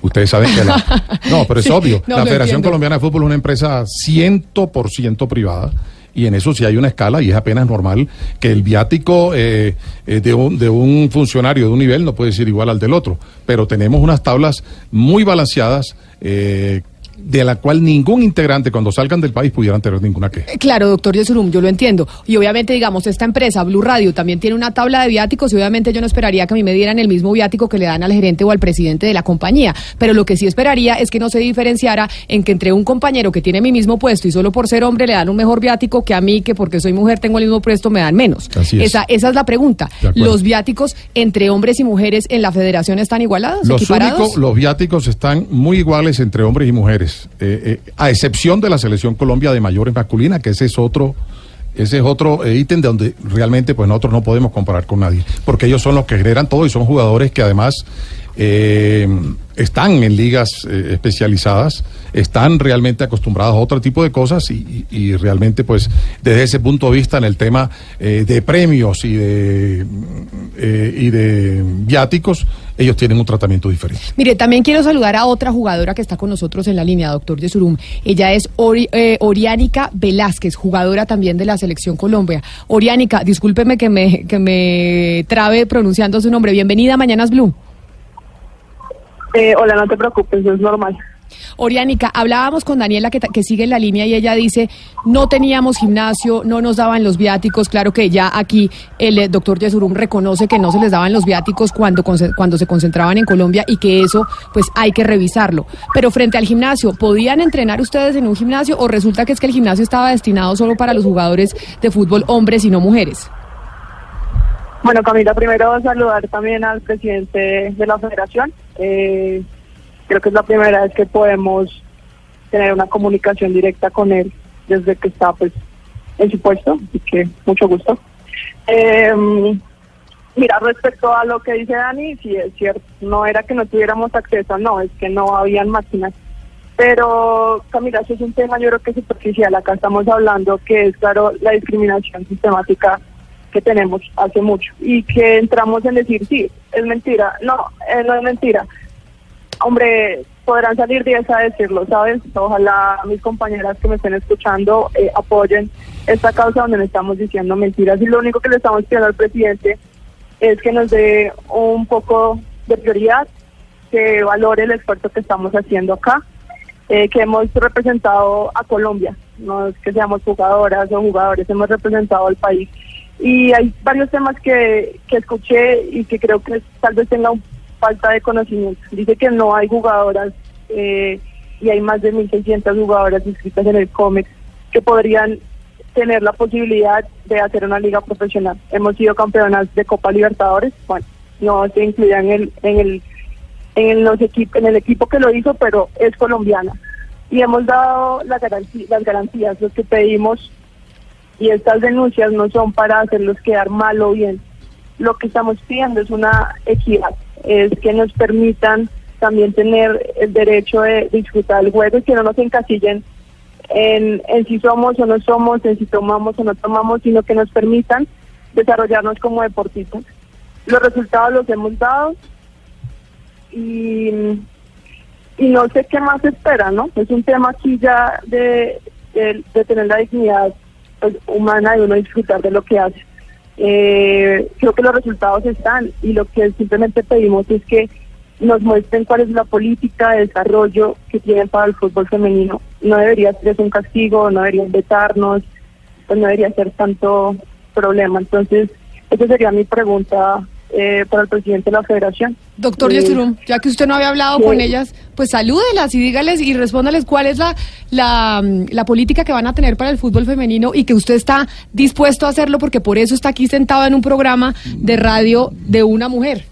S2: Ustedes saben que la... No, pero es
S1: Sí,
S2: obvio.
S1: no,
S2: la Federación
S1: entiendo.
S2: Colombiana de Fútbol es una empresa 100% privada. Y en eso sí hay una escala y es apenas normal que el viático eh, eh, de, un, de un funcionario de un nivel no puede ser igual al del otro. Pero tenemos unas tablas muy balanceadas eh, de la cual ningún integrante cuando salgan del país pudieran tener ninguna queja.
S1: Eh, Claro, doctor Yesurum, yo lo entiendo. Y obviamente, digamos, esta empresa, Blue Radio, también tiene una tabla de viáticos y obviamente yo no esperaría que a mí me dieran el mismo viático que le dan al gerente o al presidente de la compañía. Pero lo que sí esperaría es que no se diferenciara en que entre un compañero que tiene mi mismo puesto y solo por ser hombre le dan un mejor viático que a mí, que porque soy mujer tengo el mismo puesto me dan menos.
S2: Así es.
S1: Esa, esa es la pregunta. ¿Los viáticos entre hombres y mujeres en la federación están igualados,
S2: Los únicos, los viáticos están muy iguales entre hombres y mujeres, eh, eh, a excepción de la selección Colombia de mayores masculina, que ese es otro, ese es otro eh, ítem de donde realmente pues nosotros no podemos comparar con nadie, porque ellos son los que generan todo y son jugadores que además están en ligas especializadas, están realmente acostumbrados a otro tipo de cosas y, realmente pues desde ese punto de vista en el tema de premios y de viáticos ellos tienen un tratamiento diferente.
S1: Mire, también quiero saludar a otra jugadora que está con nosotros en la línea, doctor Yesurum. Ella es Ori- eh, Oriánica Velázquez, jugadora también de la Selección Colombia. Oriánica, discúlpeme que me, que me trabe pronunciando su nombre. Bienvenida a Mañanas Blue.
S5: Eh, hola, no te preocupes, es normal.
S1: Oriánica, hablábamos con Daniela que, sigue en la línea y ella dice, no teníamos gimnasio, no nos daban los viáticos. Claro que ya aquí el eh, doctor Yesurum reconoce que no se les daban los viáticos cuando, cuando se concentraban en Colombia y que eso pues hay que revisarlo. Pero frente al gimnasio, ¿podían entrenar ustedes en un gimnasio o resulta que es que el gimnasio estaba destinado solo para los jugadores de fútbol hombres y no mujeres?
S5: Bueno, Camila, primero saludar también al presidente de la federación. Eh, creo que es la primera vez que podemos tener una comunicación directa con él desde que está pues en su puesto, así que mucho gusto. Eh, mira, respecto a lo que dice Dani, sí es cierto, no era que no tuviéramos acceso, no, es que no habían máquinas. Pero, Camila, eso es un tema yo creo que superficial. Acá estamos hablando que es, claro, la discriminación sistemática que tenemos hace mucho y que entramos en decir, sí, es mentira. No, eh, no es mentira. Hombre, podrán salir 10 a decirlo, ¿sabes? Ojalá mis compañeras que me estén escuchando eh, apoyen esta causa donde no estamos diciendo mentiras. Y lo único que le estamos pidiendo al presidente es que nos dé un poco de prioridad, que valore el esfuerzo que estamos haciendo acá, eh, que hemos representado a Colombia, no es que seamos jugadoras o jugadores, hemos representado al país. Y hay varios temas que, que escuché y que creo que tal vez tenga un falta de conocimiento. Dice que no hay jugadoras eh, y hay más de 1.600 jugadoras inscritas en el COMEX que podrían tener la posibilidad de hacer una liga profesional. Hemos sido campeonas de Copa Libertadores, bueno, no se incluía en el, en el, en los equip- en el equipo que lo hizo, pero es colombiana. Y hemos dado la garanti- las garantías, los que pedimos, y estas denuncias no son para hacerlos quedar mal o bien. Lo que estamos pidiendo es una equidad, es que nos permitan también tener el derecho de disfrutar el juego y que no nos encasillen en, si somos o no somos, en si tomamos o no tomamos, sino que nos permitan desarrollarnos como deportistas. Los resultados los hemos dado y, y no sé qué más espera, ¿no? Es un tema aquí ya de, de, tener la dignidad pues, humana de uno disfrutar de lo que hace. Eh, creo que los resultados están y lo que simplemente pedimos es que nos muestren cuál es la política de desarrollo que tienen para el fútbol femenino. No debería ser un castigo, no deberían vetarnos, pues no debería ser tanto problema. Entonces, esa sería mi pregunta eh, para el presidente de la federación.
S1: Doctor
S5: Eh,
S1: Yesurum, ya que usted no había hablado
S5: sí.
S1: con ellas, pues salúdelas y dígales y respóndales cuál es la, la, la política que van a tener para el fútbol femenino y que usted está dispuesto a hacerlo porque por eso está aquí sentado en un programa de radio de una mujer.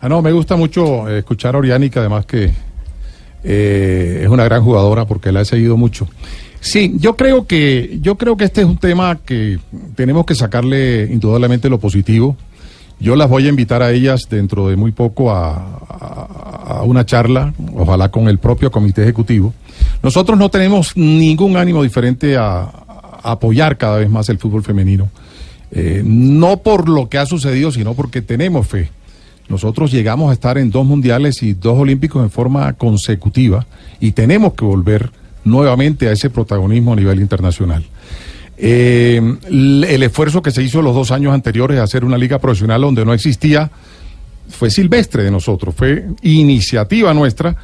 S2: Ah, no, me gusta mucho eh, escuchar a Oriánica, además que eh, es una gran jugadora porque la he seguido mucho. Sí, yo creo que yo creo que este es un tema que tenemos que sacarle indudablemente lo positivo. Yo las voy a invitar a ellas dentro de muy poco a, una charla, ojalá con el propio comité ejecutivo. Nosotros no tenemos ningún ánimo diferente a, a apoyar cada vez más el fútbol femenino. Eh, no por lo que ha sucedido, sino porque tenemos fe. Nosotros llegamos a estar en dos mundiales y dos olímpicos en forma consecutiva y tenemos que volver nuevamente a ese protagonismo a nivel internacional. Eh, el esfuerzo que se hizo los dos años anteriores de hacer una liga profesional donde no existía fue silvestre de nosotros, fue iniciativa nuestra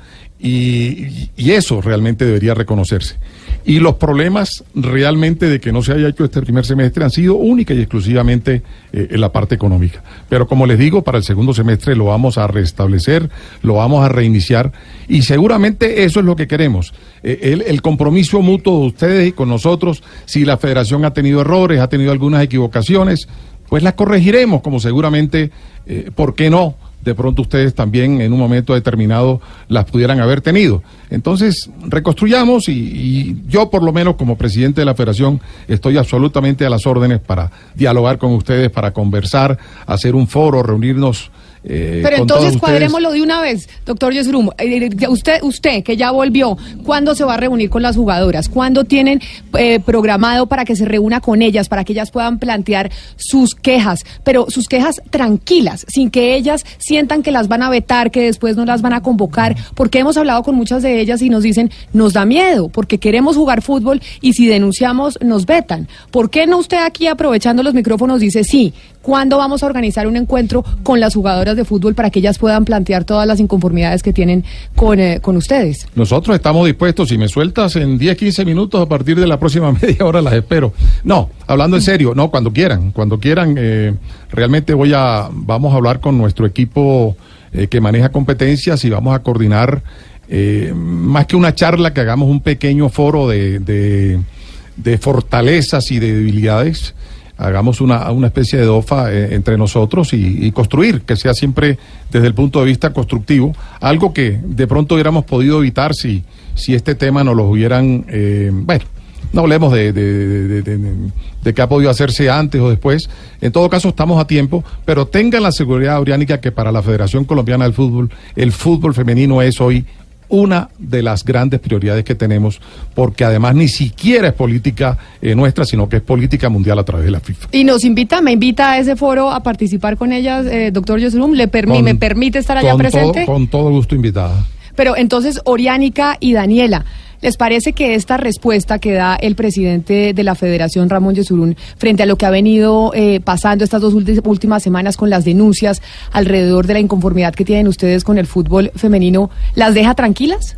S2: y eso realmente debería reconocerse. Y los problemas realmente de que no se haya hecho este primer semestre han sido única y exclusivamente eh, en la parte económica. Pero como les digo, para el segundo semestre lo vamos a restablecer, lo vamos a reiniciar y seguramente eso es lo que queremos. Eh, el, el compromiso mutuo de ustedes y con nosotros, si la federación ha tenido errores, ha tenido algunas equivocaciones, pues las corregiremos, como seguramente, eh, ¿por qué no? De pronto ustedes también en un momento determinado las pudieran haber tenido. Entonces, reconstruyamos y, y yo por lo menos como presidente de la federación estoy absolutamente a las órdenes para dialogar con ustedes, para conversar, hacer un foro, reunirnos. Eh,
S1: Pero entonces cuadrémoslo de una vez, doctor Yesrum. Eh, eh, Usted, usted que ya volvió, ¿cuándo se va a reunir con las jugadoras? ¿Cuándo tienen eh, programado para que se reúna con ellas, para que ellas puedan plantear sus quejas? Pero sus quejas tranquilas, sin que ellas sientan que las van a vetar, que después no las van a convocar, porque hemos hablado con muchas de ellas y nos dicen, nos da miedo, porque queremos jugar fútbol y si denunciamos nos vetan. ¿Por qué no usted aquí aprovechando los micrófonos dice, sí, ¿cuándo vamos a organizar un encuentro con las jugadoras de fútbol para que ellas puedan plantear todas las inconformidades que tienen con, eh, con ustedes?
S2: Nosotros estamos dispuestos, si me sueltas en 10, 15 minutos a partir de la próxima media hora las espero. No, hablando en serio, no, cuando quieran, cuando quieran, eh, realmente voy a, vamos a hablar con nuestro equipo eh, que maneja competencias y vamos a coordinar, eh, más que una charla, que hagamos un pequeño foro de, de, fortalezas y de debilidades hagamos una, una especie de DOFA eh, entre nosotros y, construir, que sea siempre desde el punto de vista constructivo, algo que de pronto hubiéramos podido evitar si, si este tema no lo hubieran, eh, bueno, no hablemos de, de, qué ha podido hacerse antes o después. En todo caso, estamos a tiempo, pero tengan la seguridad, Auriánica, que para la Federación Colombiana del Fútbol, el fútbol femenino es hoy una de las grandes prioridades que tenemos, porque además ni siquiera es política eh, nuestra, sino que es política mundial a través de la FIFA.
S1: Y nos invita, me invita a ese foro a participar con ellas, eh, doctor Yesrum, ¿le permi-
S2: Con-
S1: ¿me permite estar allá
S2: con
S1: presente?
S2: Todo, con todo gusto invitada.
S1: Pero entonces, Oriánica y Daniela, ¿les parece que esta respuesta que da el presidente de la Federación, Ramón Yesurún, frente a lo que ha venido eh, pasando estas dos últimas semanas con las denuncias alrededor de la inconformidad que tienen ustedes con el fútbol femenino, las deja tranquilas?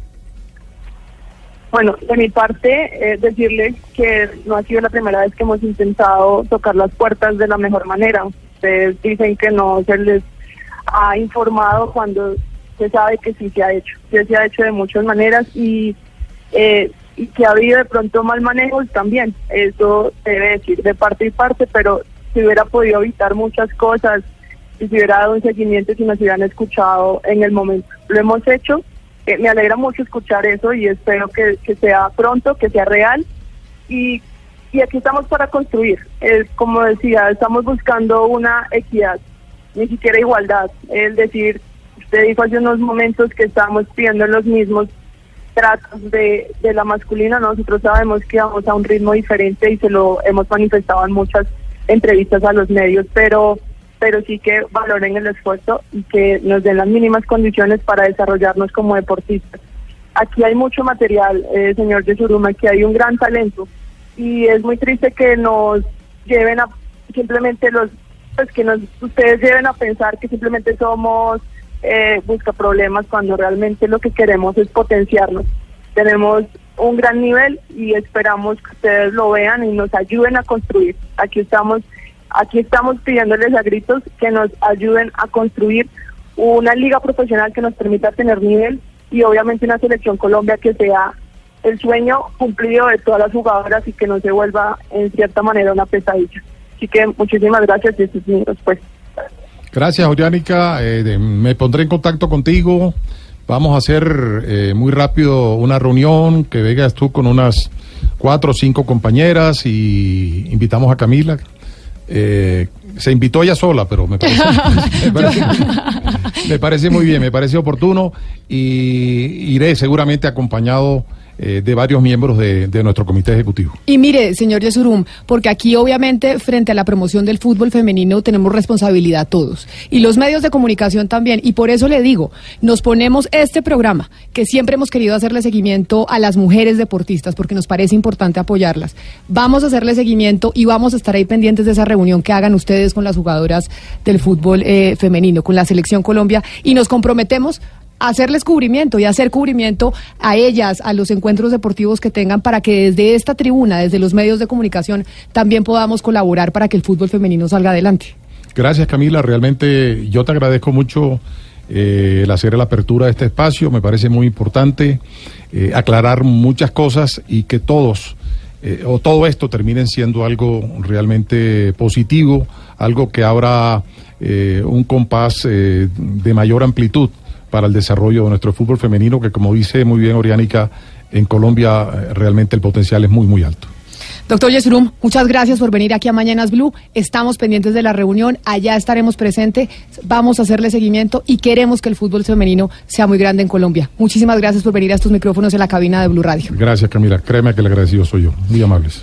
S5: Bueno, de mi parte, eh, decirles que no ha sido la primera vez que hemos intentado tocar las puertas de la mejor manera. Ustedes dicen que no se les ha informado cuando se sabe que sí se ha hecho. Sí se ha hecho de muchas maneras y, eh, y que ha habido de pronto mal manejos también. Eso se debe decir de parte y parte, pero se hubiera podido evitar muchas cosas y se hubiera dado un seguimiento si nos hubieran escuchado en el momento. Lo hemos hecho. Eh, me alegra mucho escuchar eso y espero que, que sea pronto, que sea real. Y, y aquí estamos para construir. Es como decía, estamos buscando una equidad, ni siquiera igualdad. Es decir, usted dijo hace unos momentos que estamos pidiendo los mismos tratos de, de la masculina. Nosotros sabemos que vamos a un ritmo diferente y se lo hemos manifestado en muchas entrevistas a los medios, pero pero sí que valoren el esfuerzo y que nos den las mínimas condiciones para desarrollarnos como deportistas. Aquí hay mucho material, eh, señor Yesuruma, aquí hay un gran talento y es muy triste que nos lleven a simplemente los, pues que nos, ustedes lleven a pensar que simplemente somos eh, busca problemas cuando realmente lo que queremos es potenciarnos. Tenemos un gran nivel y esperamos que ustedes lo vean y nos ayuden a construir. Aquí estamos Aquí estamos pidiéndoles a gritos que nos ayuden a construir una liga profesional que nos permita tener nivel y obviamente una selección Colombia que sea el sueño cumplido de todas las jugadoras y que no se vuelva en cierta manera una pesadilla. Así que muchísimas gracias y esa es mi respuesta.
S2: Gracias, Oriánica. Eh, de- me pondré en contacto contigo. Vamos a hacer eh, muy rápido una reunión, que vengas tú con unas cuatro o cinco compañeras y invitamos a Camila. Eh, se invitó ella sola, pero me parece, me parece- me parece muy bien, me parece oportuno y iré seguramente acompañado eh, de varios miembros de, de nuestro comité ejecutivo.
S1: Y mire, señor Yesurum, porque aquí obviamente frente a la promoción del fútbol femenino tenemos responsabilidad todos. Y los medios de comunicación también. Y por eso le digo, nos ponemos este programa, que siempre hemos querido hacerle seguimiento a las mujeres deportistas, porque nos parece importante apoyarlas. Vamos a hacerle seguimiento y vamos a estar ahí pendientes de esa reunión que hagan ustedes con las jugadoras del fútbol eh, femenino, con la Selección Colombia. Y nos comprometemos hacerles cubrimiento y hacer cubrimiento a ellas, a los encuentros deportivos que tengan, para que desde esta tribuna, desde los medios de comunicación, también podamos colaborar para que el fútbol femenino salga adelante.
S2: Gracias Camila, realmente yo te agradezco mucho eh, el hacer la apertura de este espacio, me parece muy importante eh, aclarar muchas cosas y que todos eh, o todo esto terminen siendo algo realmente positivo, algo que abra eh, un compás de mayor amplitud para el desarrollo de nuestro fútbol femenino, que como dice muy bien Oriánica, en Colombia eh, realmente el potencial es muy, muy alto.
S1: Doctor Yesurum, muchas gracias por venir aquí a Mañanas Blue. Estamos pendientes de la reunión, allá estaremos presentes, vamos a hacerle seguimiento y queremos que el fútbol femenino sea muy grande en Colombia. Muchísimas gracias por venir a estos micrófonos en la cabina de Blue Radio.
S2: Gracias Camila, créeme que el agradecido soy yo, muy amables.